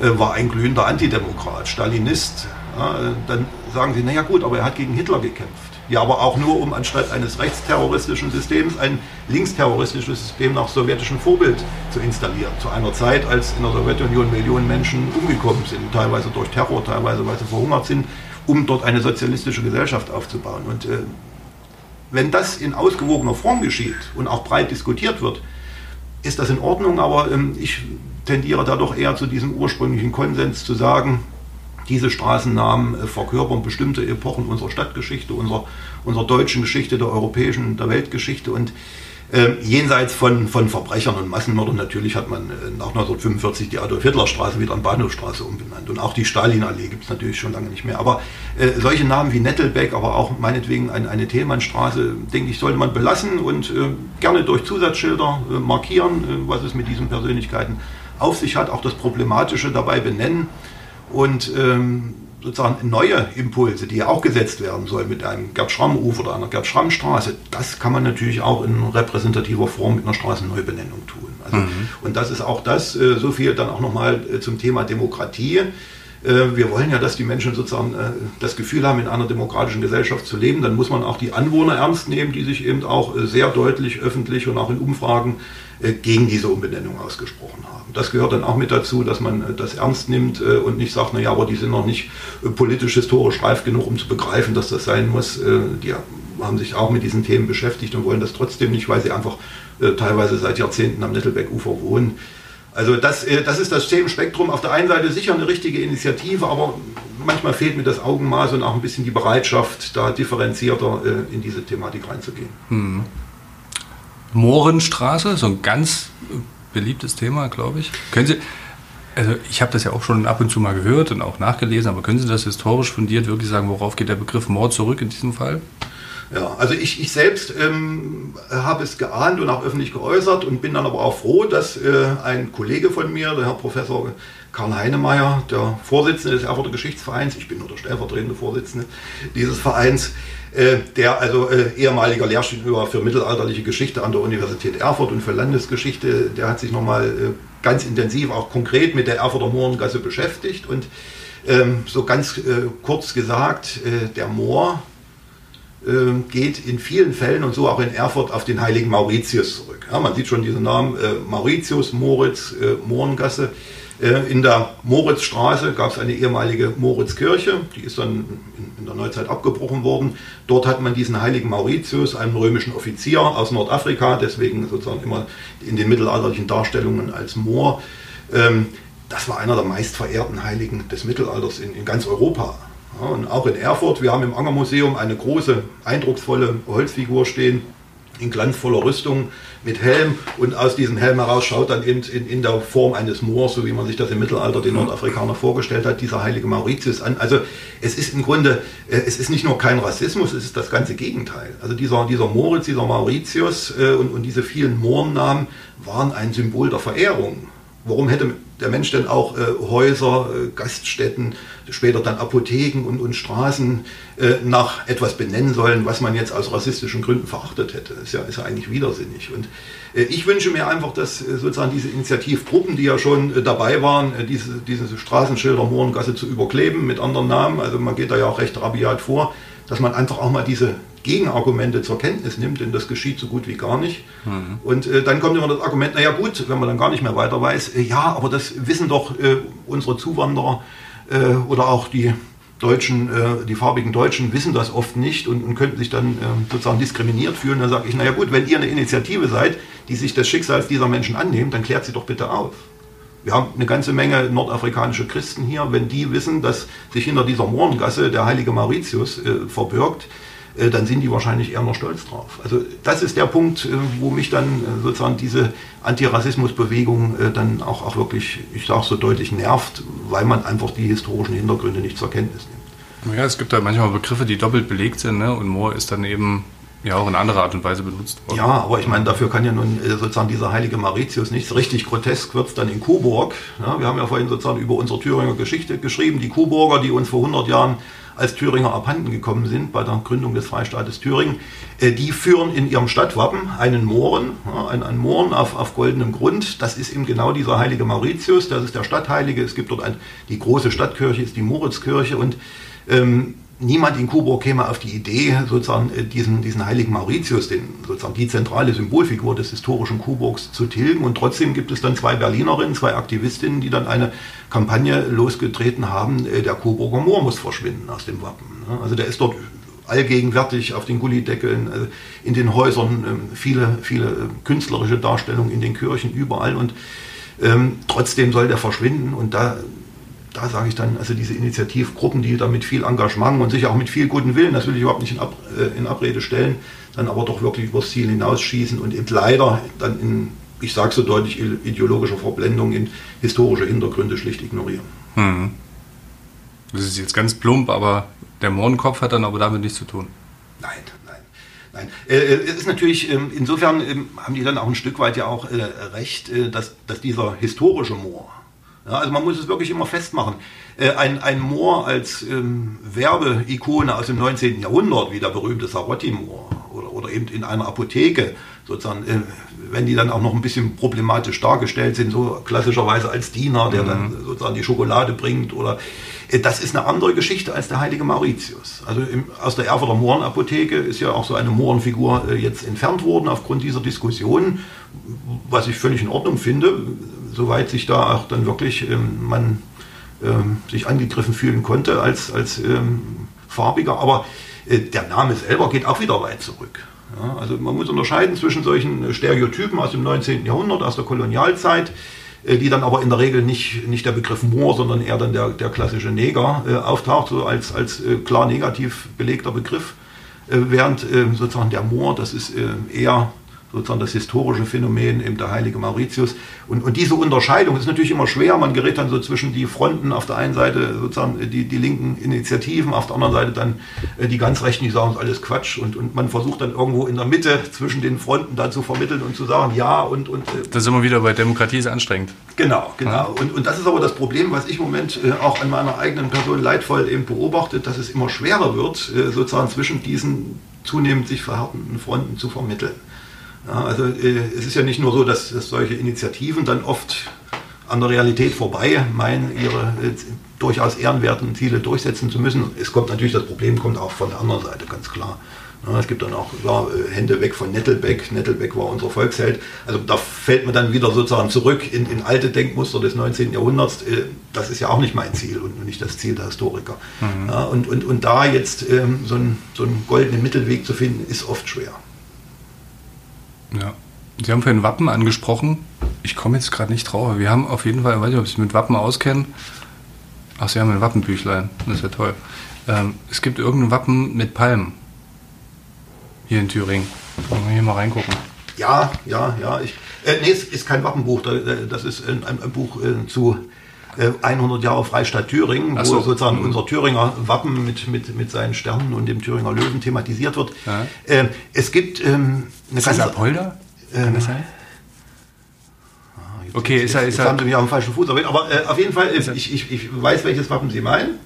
D: äh, war ein glühender Antidemokrat, Stalinist. Ja, äh, dann sagen Sie, naja gut, aber er hat gegen Hitler gekämpft. Ja, aber auch nur, um anstatt eines rechtsterroristischen Systems ein linksterroristisches System nach sowjetischem Vorbild zu installieren. Zu einer Zeit, als in der Sowjetunion Millionen Menschen umgekommen sind, teilweise durch Terror, teilweise weil sie verhungert sind, um dort eine sozialistische Gesellschaft aufzubauen. Und äh, wenn das in ausgewogener Form geschieht und auch breit diskutiert wird, ist das in Ordnung, aber ähm, ich tendiere da doch eher zu diesem ursprünglichen Konsens zu sagen, diese Straßennamen äh, verkörpern bestimmte Epochen unserer Stadtgeschichte, unserer, unserer deutschen Geschichte, der europäischen, der Weltgeschichte und äh, jenseits von, von Verbrechern und Massenmördern, natürlich hat man äh, nach 1945 die Adolf-Hitler-Straße wieder an Bahnhofstraße umbenannt. Und auch die Stalin-Allee gibt es natürlich schon lange nicht mehr. Aber äh, solche Namen wie Nettelbeck, aber auch meinetwegen ein, eine Thälmannstraße, denke ich, sollte man belassen und äh, gerne durch Zusatzschilder äh, markieren, was es mit diesen Persönlichkeiten auf sich hat, auch das Problematische dabei benennen. Und ähm, sozusagen neue Impulse, die ja auch gesetzt werden sollen mit einem Gerd Schramm-Ufer oder einer Gerd Schramm-Straße, das kann man natürlich auch in repräsentativer Form mit einer Straßenneubenennung tun. Also, mhm. Und das ist auch das, äh, so viel dann auch nochmal äh, zum Thema Demokratie. Äh, wir wollen ja, dass die Menschen sozusagen das Gefühl haben, in einer demokratischen Gesellschaft zu leben. Dann muss man auch die Anwohner ernst nehmen, die sich eben auch sehr deutlich öffentlich und auch in Umfragen gegen diese Umbenennung ausgesprochen haben das gehört dann auch mit dazu, dass man äh, das ernst nimmt äh, und nicht sagt, naja, aber die sind noch nicht äh, politisch, historisch reif genug, um zu begreifen, dass das sein muss. Die haben sich auch mit diesen Themen beschäftigt und wollen das trotzdem nicht, weil sie einfach teilweise seit Jahrzehnten am Nettelbeck-Ufer wohnen. Also das, das ist das Themenspektrum. Auf der einen Seite sicher eine richtige Initiative, aber manchmal fehlt mir das Augenmaß und auch ein bisschen die Bereitschaft, da differenzierter in diese Thematik reinzugehen. Hm.
C: Mohrenstraße, so ein ganz beliebtes Thema, glaube ich. Können Sie, also ich habe das ja auch schon ab und zu mal gehört und auch nachgelesen, aber können Sie das historisch fundiert wirklich sagen, worauf geht der Begriff Mord zurück in diesem Fall?
D: Ja, also ich, ich selbst ähm, habe es geahnt und auch öffentlich geäußert und bin dann aber auch froh, dass äh, ein Kollege von mir, der Herr Professor Karl Heinemeyer, der Vorsitzende des Erfurter Geschichtsvereins, ich bin nur der stellvertretende Vorsitzende dieses Vereins, äh, der also äh, ehemaliger Lehrstuhlhörer für mittelalterliche Geschichte an der Universität Erfurt und für Landesgeschichte, der hat sich nochmal äh, ganz intensiv, auch konkret mit der Erfurter Mohrengasse beschäftigt und ähm, so ganz kurz gesagt, der Moor geht in vielen Fällen und so auch in Erfurt auf den heiligen Mauritius zurück. Ja, man sieht schon diesen Namen Mauritius, Moritz, Mohrengasse. Äh, in der Moritzstraße gab es eine ehemalige Moritzkirche, die ist dann in der Neuzeit abgebrochen worden. Dort hat man diesen heiligen Mauritius, einen römischen Offizier aus Nordafrika, deswegen sozusagen immer in den mittelalterlichen Darstellungen als Moor. Ähm, das war einer der meistverehrten Heiligen des Mittelalters in, in ganz Europa. Und auch in Erfurt, wir haben im Angermuseum eine große, eindrucksvolle Holzfigur stehen, in glanzvoller Rüstung mit Helm und aus diesem Helm heraus schaut dann in, in, in, der Form eines Moors, so wie man sich das im Mittelalter den Nordafrikaner vorgestellt hat, dieser heilige Mauritius an. Also es ist im Grunde, äh, es ist nicht nur kein Rassismus, es ist das ganze Gegenteil. Also dieser, dieser Moritz, dieser Mauritius äh, und, und diese vielen Mohrennamen waren ein Symbol der Verehrung. Warum hätte der Mensch denn auch äh, Häuser, äh, Gaststätten, später dann Apotheken und, und Straßen äh, nach etwas benennen sollen, was man jetzt aus rassistischen Gründen verachtet hätte? Ist ja, ist ja eigentlich widersinnig. Und äh, ich wünsche mir einfach, dass äh, sozusagen diese Initiativgruppen, die ja schon äh, dabei waren, diese, diese Straßenschilder Mohrengasse zu überkleben mit anderen Namen, also man geht da ja auch recht rabiat vor, dass man einfach auch mal diese Gegenargumente zur Kenntnis nimmt, denn das geschieht so gut wie gar nicht. Mhm. Und äh, dann kommt immer das Argument, naja gut, wenn man dann gar nicht mehr weiter weiß, äh, ja, aber das wissen doch äh, unsere Zuwanderer äh, oder auch die Deutschen, äh, die farbigen Deutschen wissen das oft nicht und, und könnten sich dann äh, sozusagen diskriminiert fühlen. Dann sage ich, naja gut, wenn ihr eine Initiative seid, die sich des Schicksals dieser Menschen annimmt, dann klärt sie doch bitte auf. Wir haben eine ganze Menge nordafrikanische Christen hier. Wenn die wissen, dass sich hinter dieser Mohrengasse der heilige Mauritius äh, verbirgt, dann sind die wahrscheinlich eher noch stolz drauf. Also das ist der Punkt, äh, wo mich dann äh, sozusagen diese Antirassismusbewegung dann auch, auch wirklich, ich sage so deutlich, nervt, weil man einfach die historischen Hintergründe nicht zur Kenntnis nimmt.
C: Ja, es gibt da manchmal Begriffe, die doppelt belegt sind ne? und Moor ist dann eben ja auch in anderer Art und Weise benutzt
D: worden. Ja, aber ich meine, dafür kann ja nun sozusagen dieser heilige Mauritius nichts. Richtig grotesk wird es dann in Coburg. Ja, wir haben ja vorhin sozusagen über unsere Thüringer Geschichte geschrieben. Die Coburger, die uns vor 100 Jahren als Thüringer abhanden gekommen sind bei der Gründung des Freistaates Thüringen, äh, die führen in ihrem Stadtwappen einen Mohren, einen, einen Mohren auf, auf goldenem Grund. Das ist eben genau dieser heilige Mauritius, das ist der Stadtheilige. Es gibt dort ein, die große Stadtkirche, ist die Moritzkirche und ähm, niemand in Coburg käme auf die Idee, sozusagen äh, diesen, diesen heiligen Mauritius, den, sozusagen die zentrale Symbolfigur des historischen Coburgs, zu tilgen. Und trotzdem gibt es dann zwei Berlinerinnen, zwei Aktivistinnen, die dann eine Kampagne losgetreten haben, äh, der Coburger Moor muss verschwinden aus dem Wappen. Ne? Also der ist dort allgegenwärtig auf den Gullideckeln, äh, in den Häusern, ähm, viele, viele künstlerische Darstellungen in den Kirchen, überall. Und ähm, trotzdem soll der verschwinden. Und da da sage ich dann, also diese Initiativgruppen, die da mit viel Engagement und sicher auch mit viel guten Willen, das will ich überhaupt nicht in, Ab, äh, in Abrede stellen, dann aber doch wirklich übers Ziel hinausschießen und eben leider dann in, ich sage so deutlich, ideologischer Verblendung in historische Hintergründe schlicht ignorieren. Hm.
C: Das ist jetzt ganz plump, aber der Mohrenkopf hat dann aber damit nichts zu tun.
D: Nein, nein. Nein, äh, äh, es ist natürlich, ähm, insofern ähm, haben die dann auch ein Stück weit ja auch äh, recht, dass, dass dieser historische Moor, ja, also man muss es wirklich immer festmachen. Äh, ein, ein Moor als ähm, Werbeikone aus dem 19. Jahrhundert, wie der berühmte Sarotti-Moor oder, oder eben in einer Apotheke, sozusagen, äh, wenn die dann auch noch ein bisschen problematisch dargestellt sind, so klassischerweise als Diener, der mhm. dann sozusagen die Schokolade bringt oder äh, das ist eine andere Geschichte als der heilige Mauritius. Also im, aus der Erfurter Mohrenapotheke ist ja auch so eine Mohrenfigur äh, jetzt entfernt worden aufgrund dieser Diskussion, was ich völlig in Ordnung finde soweit sich da auch dann wirklich ähm, man ähm, sich angegriffen fühlen konnte als, als ähm, Farbiger. Aber äh, der Name selber geht auch wieder weit zurück. Ja, also man muss unterscheiden zwischen solchen Stereotypen aus dem 19. Jahrhundert, aus der Kolonialzeit, äh, die dann aber in der Regel nicht, nicht der Begriff Moor, sondern eher dann der, der klassische Neger äh, auftaucht, so als, als äh, klar negativ belegter Begriff. Äh, während äh, sozusagen der Moor, das ist eher sozusagen das historische Phänomen, eben der heilige Mauritius. Und, und diese Unterscheidung ist natürlich immer schwer. Man gerät dann so zwischen die Fronten, auf der einen Seite sozusagen die, die linken Initiativen, auf der anderen Seite dann äh, die ganz Rechten, die sagen, es ist alles Quatsch. Und, und man versucht dann irgendwo in der Mitte zwischen den Fronten dann zu vermitteln und zu sagen, ja und... und
C: äh, das ist immer wieder bei Demokratie ist anstrengend.
D: Genau, genau. Und, und das ist aber das Problem, was ich im Moment äh, auch an meiner eigenen Person leidvoll eben beobachte, dass es immer schwerer wird, äh, sozusagen zwischen diesen zunehmend sich verhärtenden Fronten zu vermitteln. Ja, also äh, es ist ja nicht nur so, dass, dass, solche Initiativen dann oft an der Realität vorbei meinen, ihre äh, durchaus ehrenwerten Ziele durchsetzen zu müssen. Es kommt natürlich, das Problem kommt auch von der anderen Seite, ganz klar. Ja, es gibt dann auch ja, Hände weg von Nettelbeck. Nettelbeck war unser Volksheld. Also da fällt man dann wieder sozusagen zurück in, in alte Denkmuster des 19. Jahrhunderts. Äh, das ist ja auch nicht mein Ziel und nicht das Ziel der Historiker. Mhm. Ja, und, und, und da jetzt ähm, so, einen, so einen goldenen Mittelweg zu finden, ist oft schwer.
C: Ja. Sie haben vorhin Wappen angesprochen. Ich komme jetzt gerade nicht drauf. Wir haben auf jeden Fall, ich weiß nicht, ob Sie mit Wappen auskennen. Ach, Sie haben ein Wappenbüchlein. Das ist ja toll. Ähm, es gibt irgendein Wappen mit Palmen. Hier in Thüringen. Wollen wir hier mal reingucken?
D: Ja, ja, ja. Ich, äh, nee, es ist kein Wappenbuch. Äh, das ist ein, ein Buch äh, zu 100 äh, Jahre Freistaat Thüringen, wo so. sozusagen mhm. unser Thüringer Wappen mit, mit, mit seinen Sternen und dem Thüringer Löwen thematisiert wird. Ja. Ähm, es gibt ähm,
C: eine ist das Apolda? Ähm, das sein?
D: Ah, okay, jetzt, ist er. Ist jetzt haben Sie mich auf dem falschen Fuß erwähnt. Aber äh, auf jeden Fall, äh, ich, ich, ich weiß, welches Wappen Sie meinen.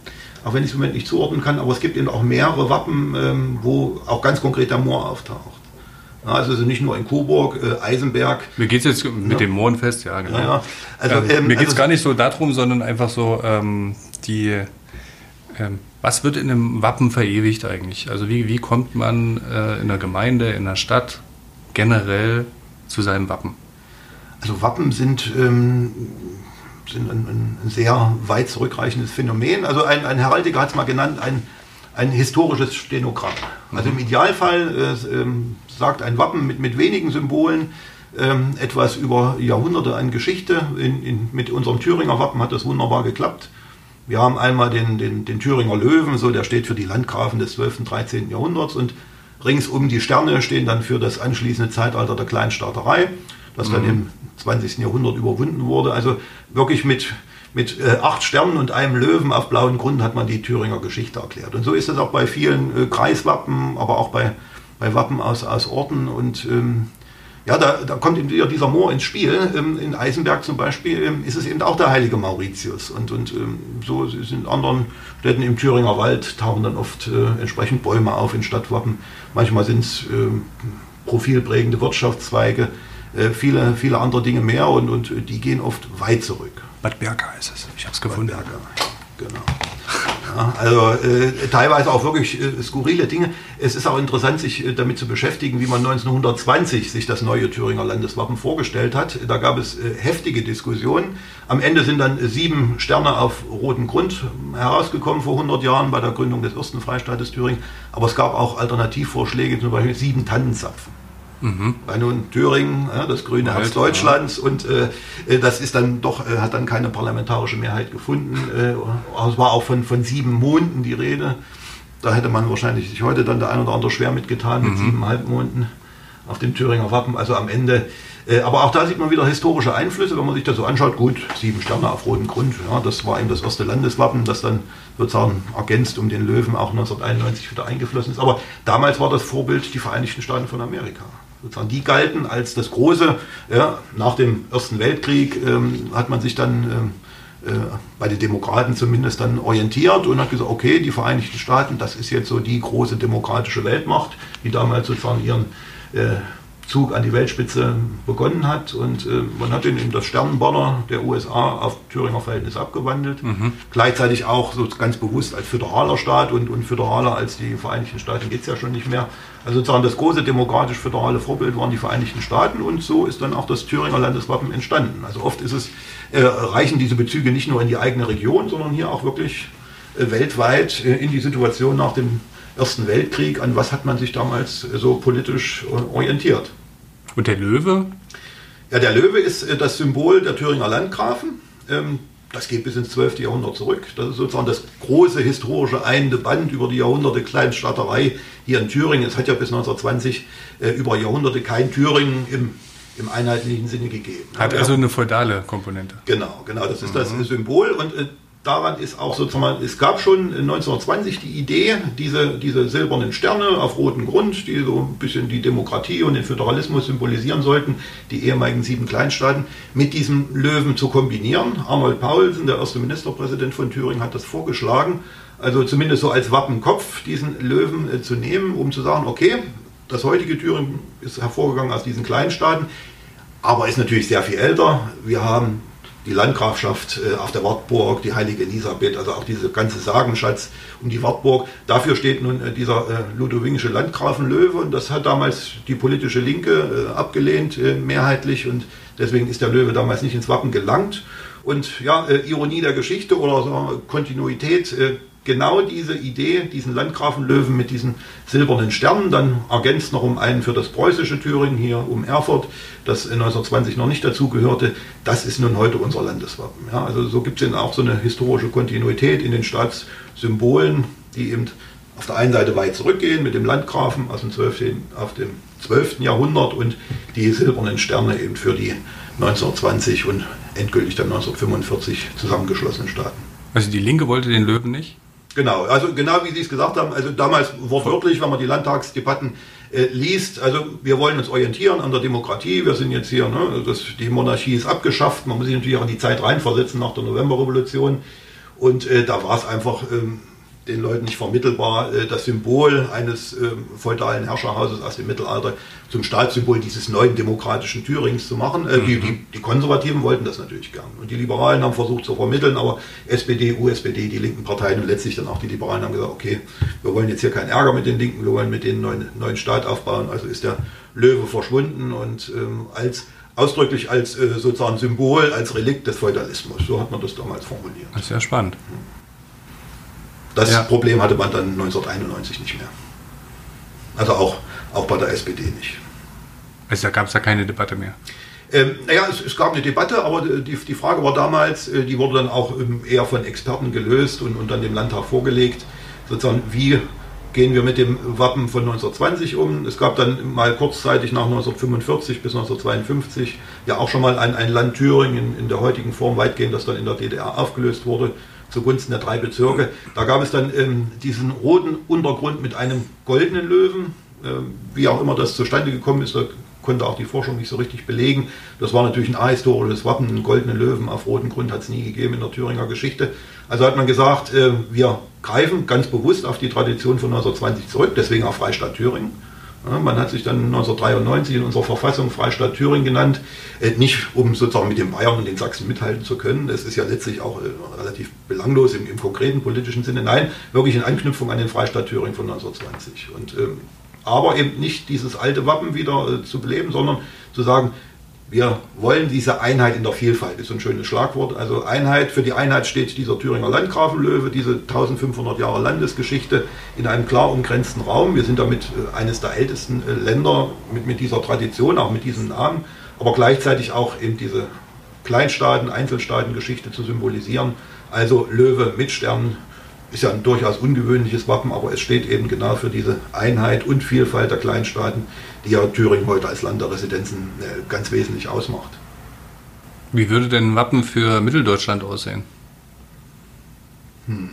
D: Auch wenn ich es im Moment nicht zuordnen kann. Aber es gibt eben auch mehrere Wappen, ähm, wo auch ganz konkret der Moor auftaucht. Also nicht nur in Coburg, äh, Eisenberg.
C: Mir geht es jetzt mit ja. dem Mohrenfest, ja, genau. Ja, also, ähm, ähm, mir geht es also, gar nicht so darum, sondern einfach so ähm, die. Ähm, was wird in einem Wappen verewigt eigentlich? Also wie, wie kommt man äh, in der Gemeinde, in der Stadt generell zu seinem Wappen?
D: Also Wappen sind, ähm, sind ein, ein, sehr weit zurückreichendes Phänomen. Also ein, ein Heraldiker hat es mal genannt, ein, ein historisches Stenogramm. Also im mhm. Idealfall äh, ähm, sagt ein Wappen mit, mit wenigen Symbolen ähm, etwas über Jahrhunderte an Geschichte. In, in, mit unserem Thüringer Wappen hat das wunderbar geklappt. Wir haben einmal den, den, den Thüringer Löwen, so der steht für die Landgrafen des 12. und 13. Jahrhunderts und ringsum die Sterne stehen dann für das anschließende Zeitalter der Kleinstaaterei, das mhm. dann im 20. Jahrhundert überwunden wurde. Also wirklich mit, mit äh, acht Sternen und einem Löwen auf blauen Grund hat man die Thüringer Geschichte erklärt. Und so ist es auch bei vielen äh, Kreiswappen, aber auch bei bei Wappen aus, aus Orten und ähm, ja, da, da kommt eben wieder dieser Moor ins Spiel. Ähm, in Eisenberg zum Beispiel ähm, ist es eben auch der heilige Mauritius. Und, und ähm, so sind in anderen Städten im Thüringer Wald tauchen dann oft äh, entsprechend Bäume auf in Stadtwappen. Manchmal sind es äh, profilprägende Wirtschaftszweige, äh, viele, viele andere Dinge mehr und, und die gehen oft weit zurück.
C: Bad Berka ist es. Ich habe es gefunden. Bad Berka,
D: genau. Also äh, teilweise auch wirklich äh, skurrile Dinge. Es ist auch interessant, sich äh, damit zu beschäftigen, wie man 1920 sich das neue Thüringer Landeswappen vorgestellt hat. Da gab es äh, heftige Diskussionen. Am Ende sind dann sieben Sterne auf rotem Grund herausgekommen vor 100 Jahren bei der Gründung des ersten Freistaates Thüringen. Aber es gab auch Alternativvorschläge, zum Beispiel sieben Tannenzapfen. Mhm. Weil nun Thüringen, ja, das grüne Herz Deutschlands, ja. und äh, äh, das ist dann doch, äh, hat dann keine parlamentarische Mehrheit gefunden. Äh, es war auch von, von sieben Monden die Rede. Da hätte man wahrscheinlich sich heute dann der ein oder andere schwer mitgetan, mit mhm. siebeneinhalb Monden auf dem Thüringer Wappen. Also am Ende aber auch da sieht man wieder historische Einflüsse, wenn man sich das so anschaut. Gut, sieben Sterne auf rotem Grund, ja, das war eben das erste Landeswappen, das dann sozusagen ergänzt um den Löwen auch 1991 wieder eingeflossen ist. Aber damals war das Vorbild die Vereinigten Staaten von Amerika. Sozusagen die galten als das große, ja, nach dem Ersten Weltkrieg ähm, hat man sich dann ähm, äh, bei den Demokraten zumindest dann orientiert und hat gesagt, okay, die Vereinigten Staaten, das ist jetzt so die große demokratische Weltmacht, die damals sozusagen ihren äh, Zug an die Weltspitze begonnen hat. Und äh, man hat ihn in das Sternenbanner der USA auf Thüringer Verhältnis abgewandelt. Mhm. Gleichzeitig auch so ganz bewusst als föderaler Staat und, und föderaler als die Vereinigten Staaten geht es ja schon nicht mehr. Also sozusagen das große demokratisch-föderale Vorbild waren die Vereinigten Staaten und so ist dann auch das Thüringer Landeswappen entstanden. Also oft ist es, äh, reichen diese Bezüge nicht nur in die eigene Region, sondern hier auch wirklich äh, weltweit äh, in die Situation nach dem Ersten Weltkrieg, an was hat man sich damals so politisch äh, orientiert.
C: Und der Löwe?
D: Ja, der Löwe ist äh, das Symbol der Thüringer Landgrafen. Ähm, das geht bis ins 12. Jahrhundert zurück. Das ist sozusagen das große historische einende Band über die Jahrhunderte Kleinstaaterei hier in Thüringen. Es hat ja bis 1920 äh, über Jahrhunderte kein Thüringen im, im einheitlichen Sinne gegeben.
C: Hat also eine feudale Komponente.
D: Genau, genau. Das ist mhm. das Symbol. Und äh, daran ist auch sozusagen, es gab schon 1920 die Idee, diese, diese silbernen Sterne auf rotem Grund, die so ein bisschen die Demokratie und den Föderalismus symbolisieren sollten, die ehemaligen sieben Kleinstaaten, mit diesem Löwen zu kombinieren. Arnold Paulsen, der erste Ministerpräsident von Thüringen, hat das vorgeschlagen, also zumindest so als Wappenkopf diesen Löwen äh, zu nehmen, um zu sagen, okay, das heutige Thüringen ist hervorgegangen aus diesen Kleinstaaten, aber ist natürlich sehr viel älter. Wir haben die Landgrafschaft äh, auf der Wartburg, die heilige Elisabeth, also auch diese ganze Sagenschatz um die Wartburg. Dafür steht nun äh, dieser äh, ludowingische Landgrafen Löwe und das hat damals die politische Linke abgelehnt, mehrheitlich und deswegen ist der Löwe damals nicht ins Wappen gelangt. Und ja, Ironie der Geschichte oder so, Kontinuität genau diese Idee, diesen Landgrafenlöwen mit diesen silbernen Sternen, dann ergänzt noch um einen für das preußische Thüringen hier um Erfurt, das 1920 noch nicht dazugehörte, das ist nun heute unser Landeswappen. Ja, also so gibt es auch so eine historische Kontinuität in den Staatssymbolen, die eben auf der einen Seite weit zurückgehen mit dem Landgrafen aus dem 12. auf dem 12. Jahrhundert und die silbernen Sterne eben für die 1920 und endgültig dann 1945 zusammengeschlossenen Staaten.
C: Also die Linke wollte den Löwen nicht?
D: Genau, also genau wie Sie es gesagt haben, also damals wortwörtlich, wenn man die Landtagsdebatten äh, liest, also wir wollen uns orientieren an der Demokratie, wir sind jetzt hier, ne, das, die Monarchie ist abgeschafft, man muss sich natürlich auch in die Zeit reinversetzen nach der Novemberrevolution. Und äh, da war es einfach ähm, den Leuten nicht vermittelbar, äh, das Symbol eines ähm, feudalen Herrscherhauses aus dem Mittelalter zum Staatssymbol dieses neuen demokratischen Thürings zu machen. Äh, die, mhm. die, die, Konservativen wollten das natürlich gern. Und die Liberalen haben versucht zu vermitteln, aber SPD, USPD, die linken Parteien und letztlich dann auch die Liberalen haben gesagt, okay, wir wollen jetzt hier keinen Ärger mit den Linken, wir wollen mit denen neuen, neuen Staat aufbauen. Also ist der Löwe verschwunden und ähm, als ausdrücklich als äh, sozusagen Symbol, als Relikt des Feudalismus. So hat man das damals formuliert.
C: Das ist sehr spannend. Mhm.
D: Das ja. Problem hatte man dann 1991 nicht mehr. Also auch, auch bei der SPD nicht.
C: Also da gab es ja keine Debatte mehr.
D: Ähm, naja, es, es, gab eine Debatte, aber die, die Frage war damals, äh, die wurde dann auch ähm, eher von Experten gelöst und, und dann dem Landtag vorgelegt, sozusagen, wie gehen wir mit dem Wappen von 1920 um. Es gab dann mal kurzzeitig nach 1945 bis 1952 ja auch schon mal ein, ein Land Thüringen in, in der heutigen Form weitgehend, das dann in der DDR aufgelöst wurde zugunsten der drei Bezirke. Da gab es dann ähm, diesen roten Untergrund mit einem goldenen Löwen. Ähm, wie auch immer das zustande gekommen ist, da konnte auch die Forschung nicht so richtig belegen. Das war natürlich ein ahistorisches Wappen, einen goldenen Löwen auf rotem Grund hat es nie gegeben in der Thüringer Geschichte. Also hat man gesagt, äh, wir greifen ganz bewusst auf die Tradition von 1920 zurück, deswegen auch Freistaat Thüringen. Man hat sich dann 1993 in unserer Verfassung Freistaat Thüringen genannt, äh, nicht um sozusagen mit den Bayern und den Sachsen mithalten zu können. Das ist ja letztlich auch äh, relativ belanglos im, im, konkreten politischen Sinne. Nein, wirklich in Anknüpfung an den Freistaat Thüringen von 1920. Und, ähm, aber eben nicht dieses alte Wappen wieder äh, zu beleben, sondern zu sagen, wir wollen diese Einheit in der Vielfalt, ist ein schönes Schlagwort. Also Einheit, für die Einheit steht dieser Thüringer Landgrafenlöwe, diese 1500 Jahre Landesgeschichte in einem klar umgrenzten Raum. Wir sind damit äh, eines der ältesten äh, Länder mit, mit dieser Tradition, auch mit diesem Namen, aber gleichzeitig auch eben diese Kleinstaaten, Einzelstaatengeschichte zu symbolisieren. Also Löwe mit Sternen ist ja ein durchaus ungewöhnliches Wappen, aber es steht eben genau für diese Einheit und Vielfalt der Kleinstaaten die ja Thüringen heute als Land der Residenzen äh, ganz wesentlich ausmacht.
C: Wie würde denn ein Wappen für Mitteldeutschland aussehen? Hm.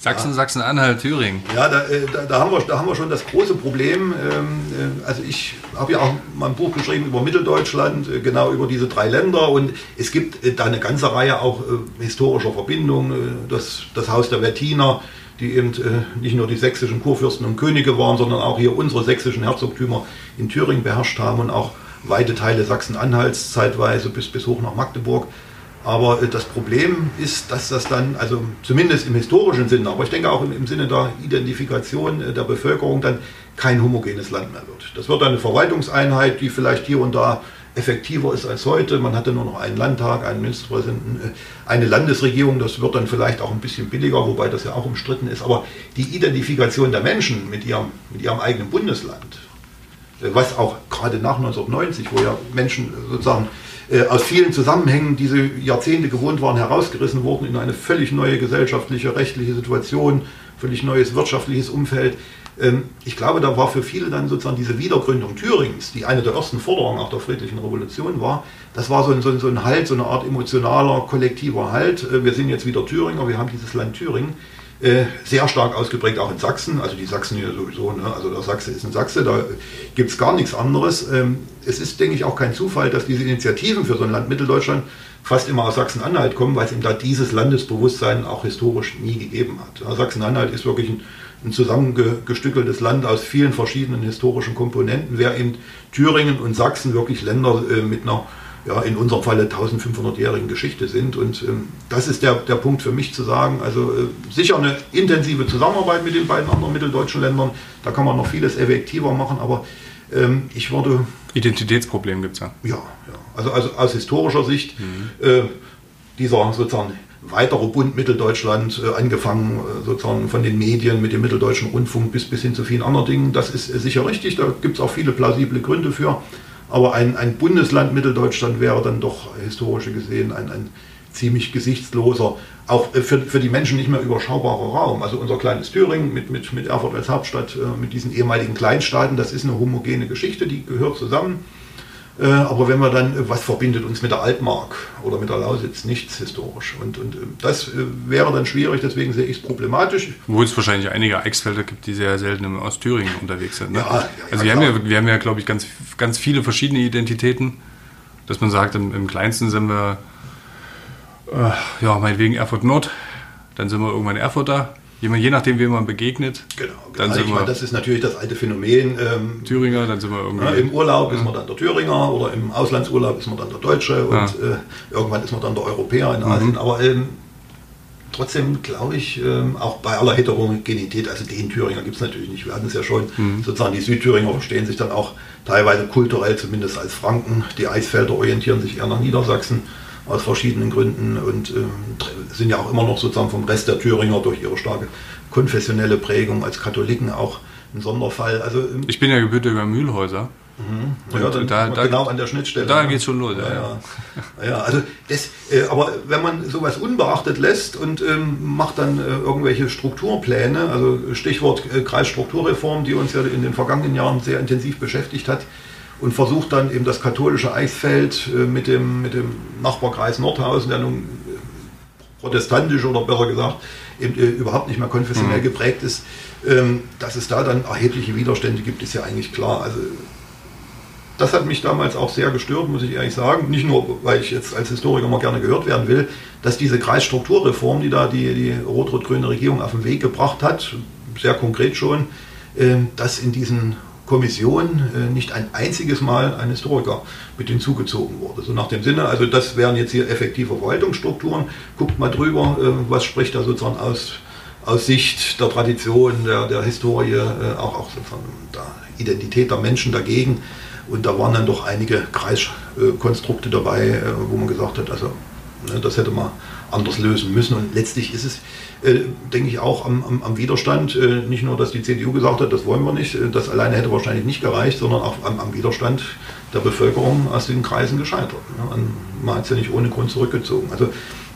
C: Sachsen, ja. Sachsen-Anhalt, Thüringen.
D: Ja, da, äh, da, da, haben wir, da haben wir schon das große Problem. Ähm, äh, also ich habe ja auch mal ein Buch geschrieben über Mitteldeutschland, genau über diese drei Länder. Und es gibt da eine ganze Reihe auch historischer Verbindungen. Das, das Haus der Wettiner, die eben äh, nicht nur die sächsischen Kurfürsten und Könige waren, sondern auch hier unsere sächsischen Herzogtümer in Thüringen beherrscht haben und auch weite Teile Sachsen-Anhalts zeitweise bis, bis hoch nach Magdeburg. Aber äh, das Problem ist, dass das dann, also zumindest im historischen Sinne, aber ich denke auch im, Sinne der Identifikation äh, der Bevölkerung, dann kein homogenes Land mehr wird. Das wird eine Verwaltungseinheit, die vielleicht hier und da effektiver ist als heute. Man hatte nur noch einen Landtag, einen Ministerpräsidenten, äh, eine Landesregierung. Das wird dann vielleicht auch ein bisschen billiger, wobei das ja auch umstritten ist. Aber die Identifikation der Menschen mit ihrem, mit ihrem eigenen Bundesland, was auch gerade nach 1990, wo ja Menschen sozusagen äh, aus vielen Zusammenhängen diese Jahrzehnte gewohnt waren, herausgerissen wurden in eine völlig neue gesellschaftliche, rechtliche Situation, völlig neues wirtschaftliches Umfeld. Ähm, ich glaube, da war für viele dann sozusagen diese Wiedergründung Thürings, die eine der ersten Forderungen auch der friedlichen Revolution war, das war so ein, so ein, so ein Halt, so eine Art emotionaler, kollektiver Halt. Äh, wir sind jetzt wieder Thüringer, wir haben dieses Land Thüringen. Äh, sehr stark ausgeprägt auch in Sachsen, also die Sachsen hier sowieso, ne? also der Sachse ist ein Sachse, da gibt es gar nichts anderes. Ähm, es ist, denke ich, auch kein Zufall, dass diese Initiativen für so ein Land Mitteldeutschland fast immer aus Sachsen-Anhalt kommen, weil es eben da dieses Landesbewusstsein auch historisch nie gegeben hat. Sachsen-Anhalt ist wirklich ein ein zusammengestückeltes Land aus vielen verschiedenen historischen Komponenten, wäre eben Thüringen und Sachsen wirklich Länder äh, mit einer, ja, in unserem Falle 1500-jährigen Geschichte sind. Und ähm, das ist der, der Punkt für mich zu sagen, also äh, sicher eine intensive Zusammenarbeit mit den beiden anderen mitteldeutschen Ländern, da kann man noch vieles effektiver machen, aber ähm, ich würde...
C: Identitätsproblem gibt es ja.
D: Ja, ja. Also, also aus historischer Sicht mhm. äh, dieser sozusagen weiterer Bund Mitteldeutschland, äh, angefangen äh, sozusagen von den Medien mit dem Mitteldeutschen Rundfunk bis, bis hin zu vielen anderen Dingen. Das ist äh, sicher richtig, da gibt es auch viele plausible Gründe für. Aber ein, ein Bundesland Mitteldeutschland wäre dann doch historisch gesehen ein, ein ziemlich gesichtsloser, auch für, für die Menschen nicht mehr überschaubarer Raum. Also unser kleines Thüringen mit, mit, mit Erfurt als Hauptstadt, mit diesen ehemaligen Kleinstaaten, das ist eine homogene Geschichte, die gehört zusammen. Äh, aber wenn wir dann, was verbindet uns mit der Altmark oder mit der Lausitz? Nichts historisch. Und, und äh, das äh, wäre dann schwierig, deswegen sehe ich es problematisch.
C: Wo es wahrscheinlich einige Eichsfelder gibt, die sehr selten im Ostthüringen unterwegs sind. Ne? Ja, ja, also wir, haben ja, wir haben ja, glaube ich, ganz, ganz viele verschiedene Identitäten, dass man sagt, im, im kleinsten sind wir, äh, ja, meinetwegen Erfurt Nord, dann sind wir irgendwann Erfurter, Je nachdem, wem man begegnet.
D: Genau, dann genau. sind ich wir meine, das ist natürlich das alte Phänomen.
C: Ähm, Thüringer, dann sind wir irgendwie. Ja,
D: Im Urlaub ja. ist man dann der Thüringer oder im Auslandsurlaub ist man dann der Deutsche und äh, irgendwann ist man dann der Europäer in Asien. Mhm. Aber ähm, trotzdem glaube ich, ähm, auch bei aller Heterogenität, also den Thüringer gibt es natürlich nicht. Wir hatten es ja schon, mhm. sozusagen die Südthüringer verstehen sich dann auch teilweise kulturell zumindest als Franken. Die Eisfelder orientieren sich eher nach Niedersachsen aus verschiedenen Gründen und äh, sind ja auch immer noch sozusagen vom Rest der Thüringer durch ihre starke konfessionelle Prägung als Katholiken auch ein Sonderfall. Also,
C: ähm, ich bin ja gebürtiger Mühlhäuser.
D: Mhm. Ja, da, da, genau an der Schnittstelle.
C: Da geht es schon los. Ja,
D: ja. ja also das, äh, aber wenn man sowas unbeachtet lässt und ähm, macht dann äh, irgendwelche Strukturpläne, also Stichwort äh, Kreisstrukturreform, die uns ja in den vergangenen Jahren sehr intensiv beschäftigt hat, und versucht dann eben das katholische Eisfeld äh, mit, dem, mit dem Nachbarkreis Nordhausen, der nun äh, protestantisch oder besser gesagt eben, äh, überhaupt nicht mehr konfessionell mhm. geprägt ist, ähm, dass es da dann erhebliche Widerstände gibt, ist ja eigentlich klar. Also das hat mich damals auch sehr gestört, muss ich ehrlich sagen. Nicht nur, weil ich jetzt als Historiker mal gerne gehört werden will, dass diese Kreisstrukturreform, die da die, die rot-rot-grüne Regierung auf den Weg gebracht hat, sehr konkret schon, dass in diesen Kommission äh, nicht ein einziges Mal ein Historiker mit hinzugezogen wurde. So nach dem Sinne, also das wären jetzt hier effektive Verwaltungsstrukturen. Guckt mal drüber, äh, was spricht da sozusagen aus, aus Sicht der Tradition, der, der Historie, äh, auch, auch sozusagen der Identität der Menschen dagegen. Und da waren dann doch einige Kreis, äh, Konstrukte dabei, äh, wo man gesagt hat, also ne, das hätte man anders lösen müssen. Und letztlich ist es, äh, denke ich, auch am, am, am Widerstand, äh, nicht nur, dass die CDU gesagt hat, das wollen wir nicht, äh, das alleine hätte wahrscheinlich nicht gereicht, sondern auch am, am Widerstand der Bevölkerung aus den Kreisen gescheitert. Ne? Man hat es ja nicht ohne Grund zurückgezogen. Also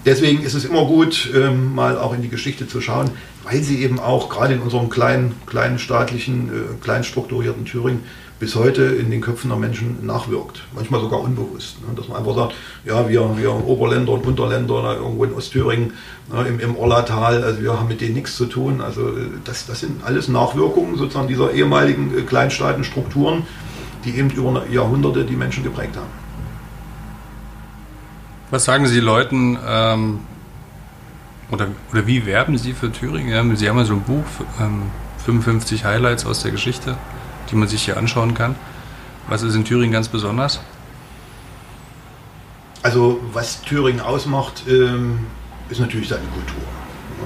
D: deswegen ist es immer gut, ähm, mal auch in die Geschichte zu schauen, weil sie eben auch gerade in unserem kleinen, kleinen staatlichen, äh, klein Thüringen bis heute in den Köpfen der Menschen nachwirkt. Manchmal sogar unbewusst. Ne? Dass man einfach sagt, ja, wir, wir Oberländer und Unterländer da irgendwo in Ostthüringen, ne, im, im Orlatal, also wir haben mit denen nichts zu tun. Also das, das sind alles Nachwirkungen sozusagen dieser ehemaligen äh, Kleinstaatenstrukturen, die eben über Jahrhunderte die Menschen geprägt haben.
C: Was sagen Sie Leuten, ähm, oder, oder wie werben Sie für Thüringen? Sie haben ja so ein Buch, ähm, 55 Highlights aus der Geschichte die man sich hier anschauen kann. Was ist in Thüringen ganz besonders?
D: Also was Thüringen ausmacht, ähm, ist natürlich seine Kultur.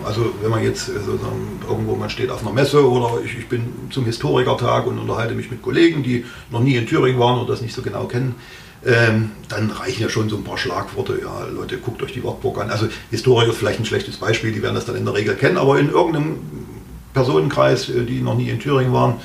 D: Also wenn man jetzt äh, sozusagen irgendwo man steht auf einer Messe oder ich, ich, bin zum Historikertag und unterhalte mich mit Kollegen, die noch nie in Thüringen waren oder das nicht so genau kennen, ähm, dann reichen ja schon so ein paar Schlagworte. Ja, Leute, guckt euch die Wartburg an. Also Historiker ist vielleicht ein schlechtes Beispiel, die werden das dann in der Regel kennen, aber in irgendeinem Personenkreis, äh, die noch nie in Thüringen waren,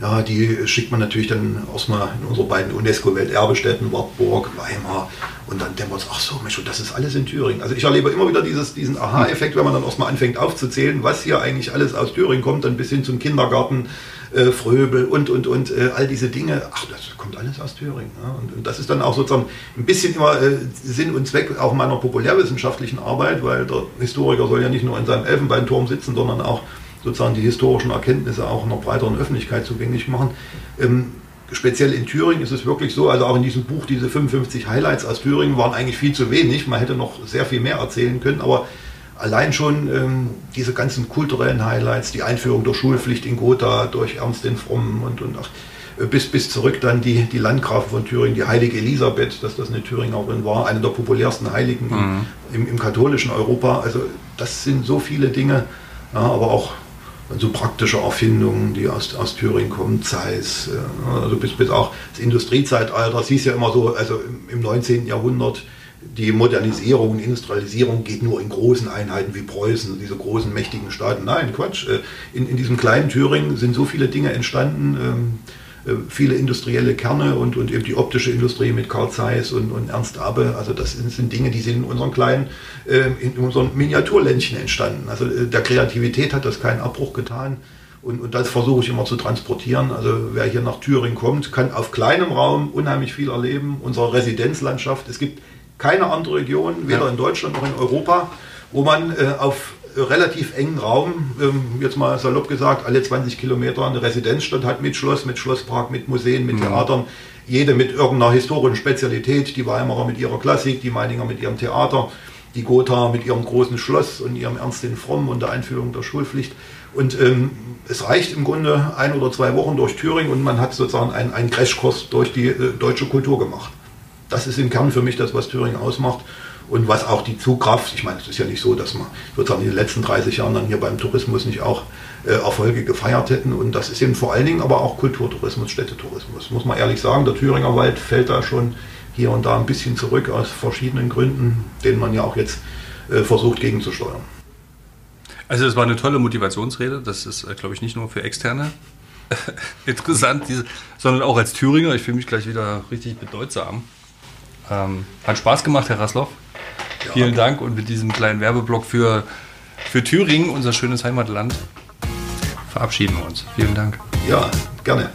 D: ja, die schickt man natürlich dann erstmal in unsere beiden UNESCO-Welterbestätten, Wartburg, Weimar. Und dann denkt man, ach so, Mensch, das ist alles in Thüringen. Also ich erlebe immer wieder dieses, diesen Aha-Effekt, wenn man dann erstmal anfängt aufzuzählen, was hier eigentlich alles aus Thüringen kommt, dann bis hin zum Kindergarten, äh, Fröbel und, und, und, äh, all diese Dinge. Ach, das kommt alles aus Thüringen. Ja? Und, und, das ist dann auch sozusagen ein bisschen immer äh, Sinn und Zweck auch meiner populärwissenschaftlichen Arbeit, weil der Historiker soll ja nicht nur in seinem Elfenbeinturm sitzen, sondern auch sozusagen die historischen Erkenntnisse auch einer breiteren Öffentlichkeit zugänglich machen. Ähm, speziell in Thüringen ist es wirklich so, also auch in diesem Buch, diese 55 Highlights aus Thüringen waren eigentlich viel zu wenig. Man hätte noch sehr viel mehr erzählen können, aber allein schon ähm, diese ganzen kulturellen Highlights, die Einführung der Schulpflicht in Gotha durch Ernst den Frommen und, und ach, äh, bis, bis zurück dann die, die Landgrafen von Thüringen, die heilige Elisabeth, dass das eine Thüringerin war, eine der populärsten Heiligen mhm. im, im, katholischen Europa. Also das sind so viele Dinge, ja, aber auch so praktische Erfindungen, die aus, aus Thüringen kommen, Zeiss, also bis, bis auch das Industriezeitalter, es hieß ja immer so, also im, im 19. Jahrhundert, die Modernisierung und Industrialisierung geht nur in großen Einheiten wie Preußen, diese großen mächtigen Staaten. Nein, Quatsch. Äh, in, in diesem kleinen Thüringen sind so viele Dinge entstanden, ähm, äh, viele industrielle Kerne und, und eben die optische Industrie mit Carl Zeiss und, und Ernst Abbe. Also das sind, sind, Dinge, die sind in unseren kleinen, äh, in unseren Miniaturländchen entstanden. Also äh, der Kreativität hat das keinen Abbruch getan. Und, und das versuche ich immer zu transportieren. Also wer hier nach Thüringen kommt, kann auf kleinem Raum unheimlich viel erleben. Unsere Residenzlandschaft, es gibt keine andere Region, weder in Deutschland noch in Europa, wo man äh, auf relativ engen Raum, ähm, jetzt mal salopp gesagt, alle 20 Kilometer eine Residenzstadt hat mit Schloss, mit Schlosspark, mit Museen, mit mhm. Theatern, jede mit irgendeiner historischen Spezialität, die Weimarer mit ihrer Klassik, die Meininger mit ihrem Theater, die Gotha mit ihrem großen Schloss und ihrem Ernst den Fromm und der Einführung der Schulpflicht. Und ähm, es reicht im Grunde ein oder zwei Wochen durch Thüringen und man hat sozusagen einen, einen Crashkurs durch die äh, deutsche Kultur gemacht. Das ist im Kern für mich das, was Thüringen ausmacht und was auch die Zugkraft, ich meine, es ist ja nicht so, dass man sozusagen in den letzten 30 Jahren dann hier beim Tourismus nicht auch äh, Erfolge gefeiert hätten. Und das ist eben vor allen Dingen aber auch Kulturtourismus, Städtetourismus. Muss man ehrlich sagen, der Thüringer Wald fällt da schon hier und da ein bisschen zurück aus verschiedenen Gründen, denen man ja auch jetzt äh, versucht gegenzusteuern.
C: Also es war eine tolle Motivationsrede. Das ist, äh, glaube ich, nicht nur für Externe interessant, diese, sondern auch als Thüringer. Ich fühle mich gleich wieder richtig bedeutsam. Ähm, hat Spaß gemacht, Herr Rasloff. Ja. Vielen Dank und mit diesem kleinen Werbeblock für, für Thüringen, unser schönes Heimatland, verabschieden wir uns. Vielen Dank.
D: Ja, gerne.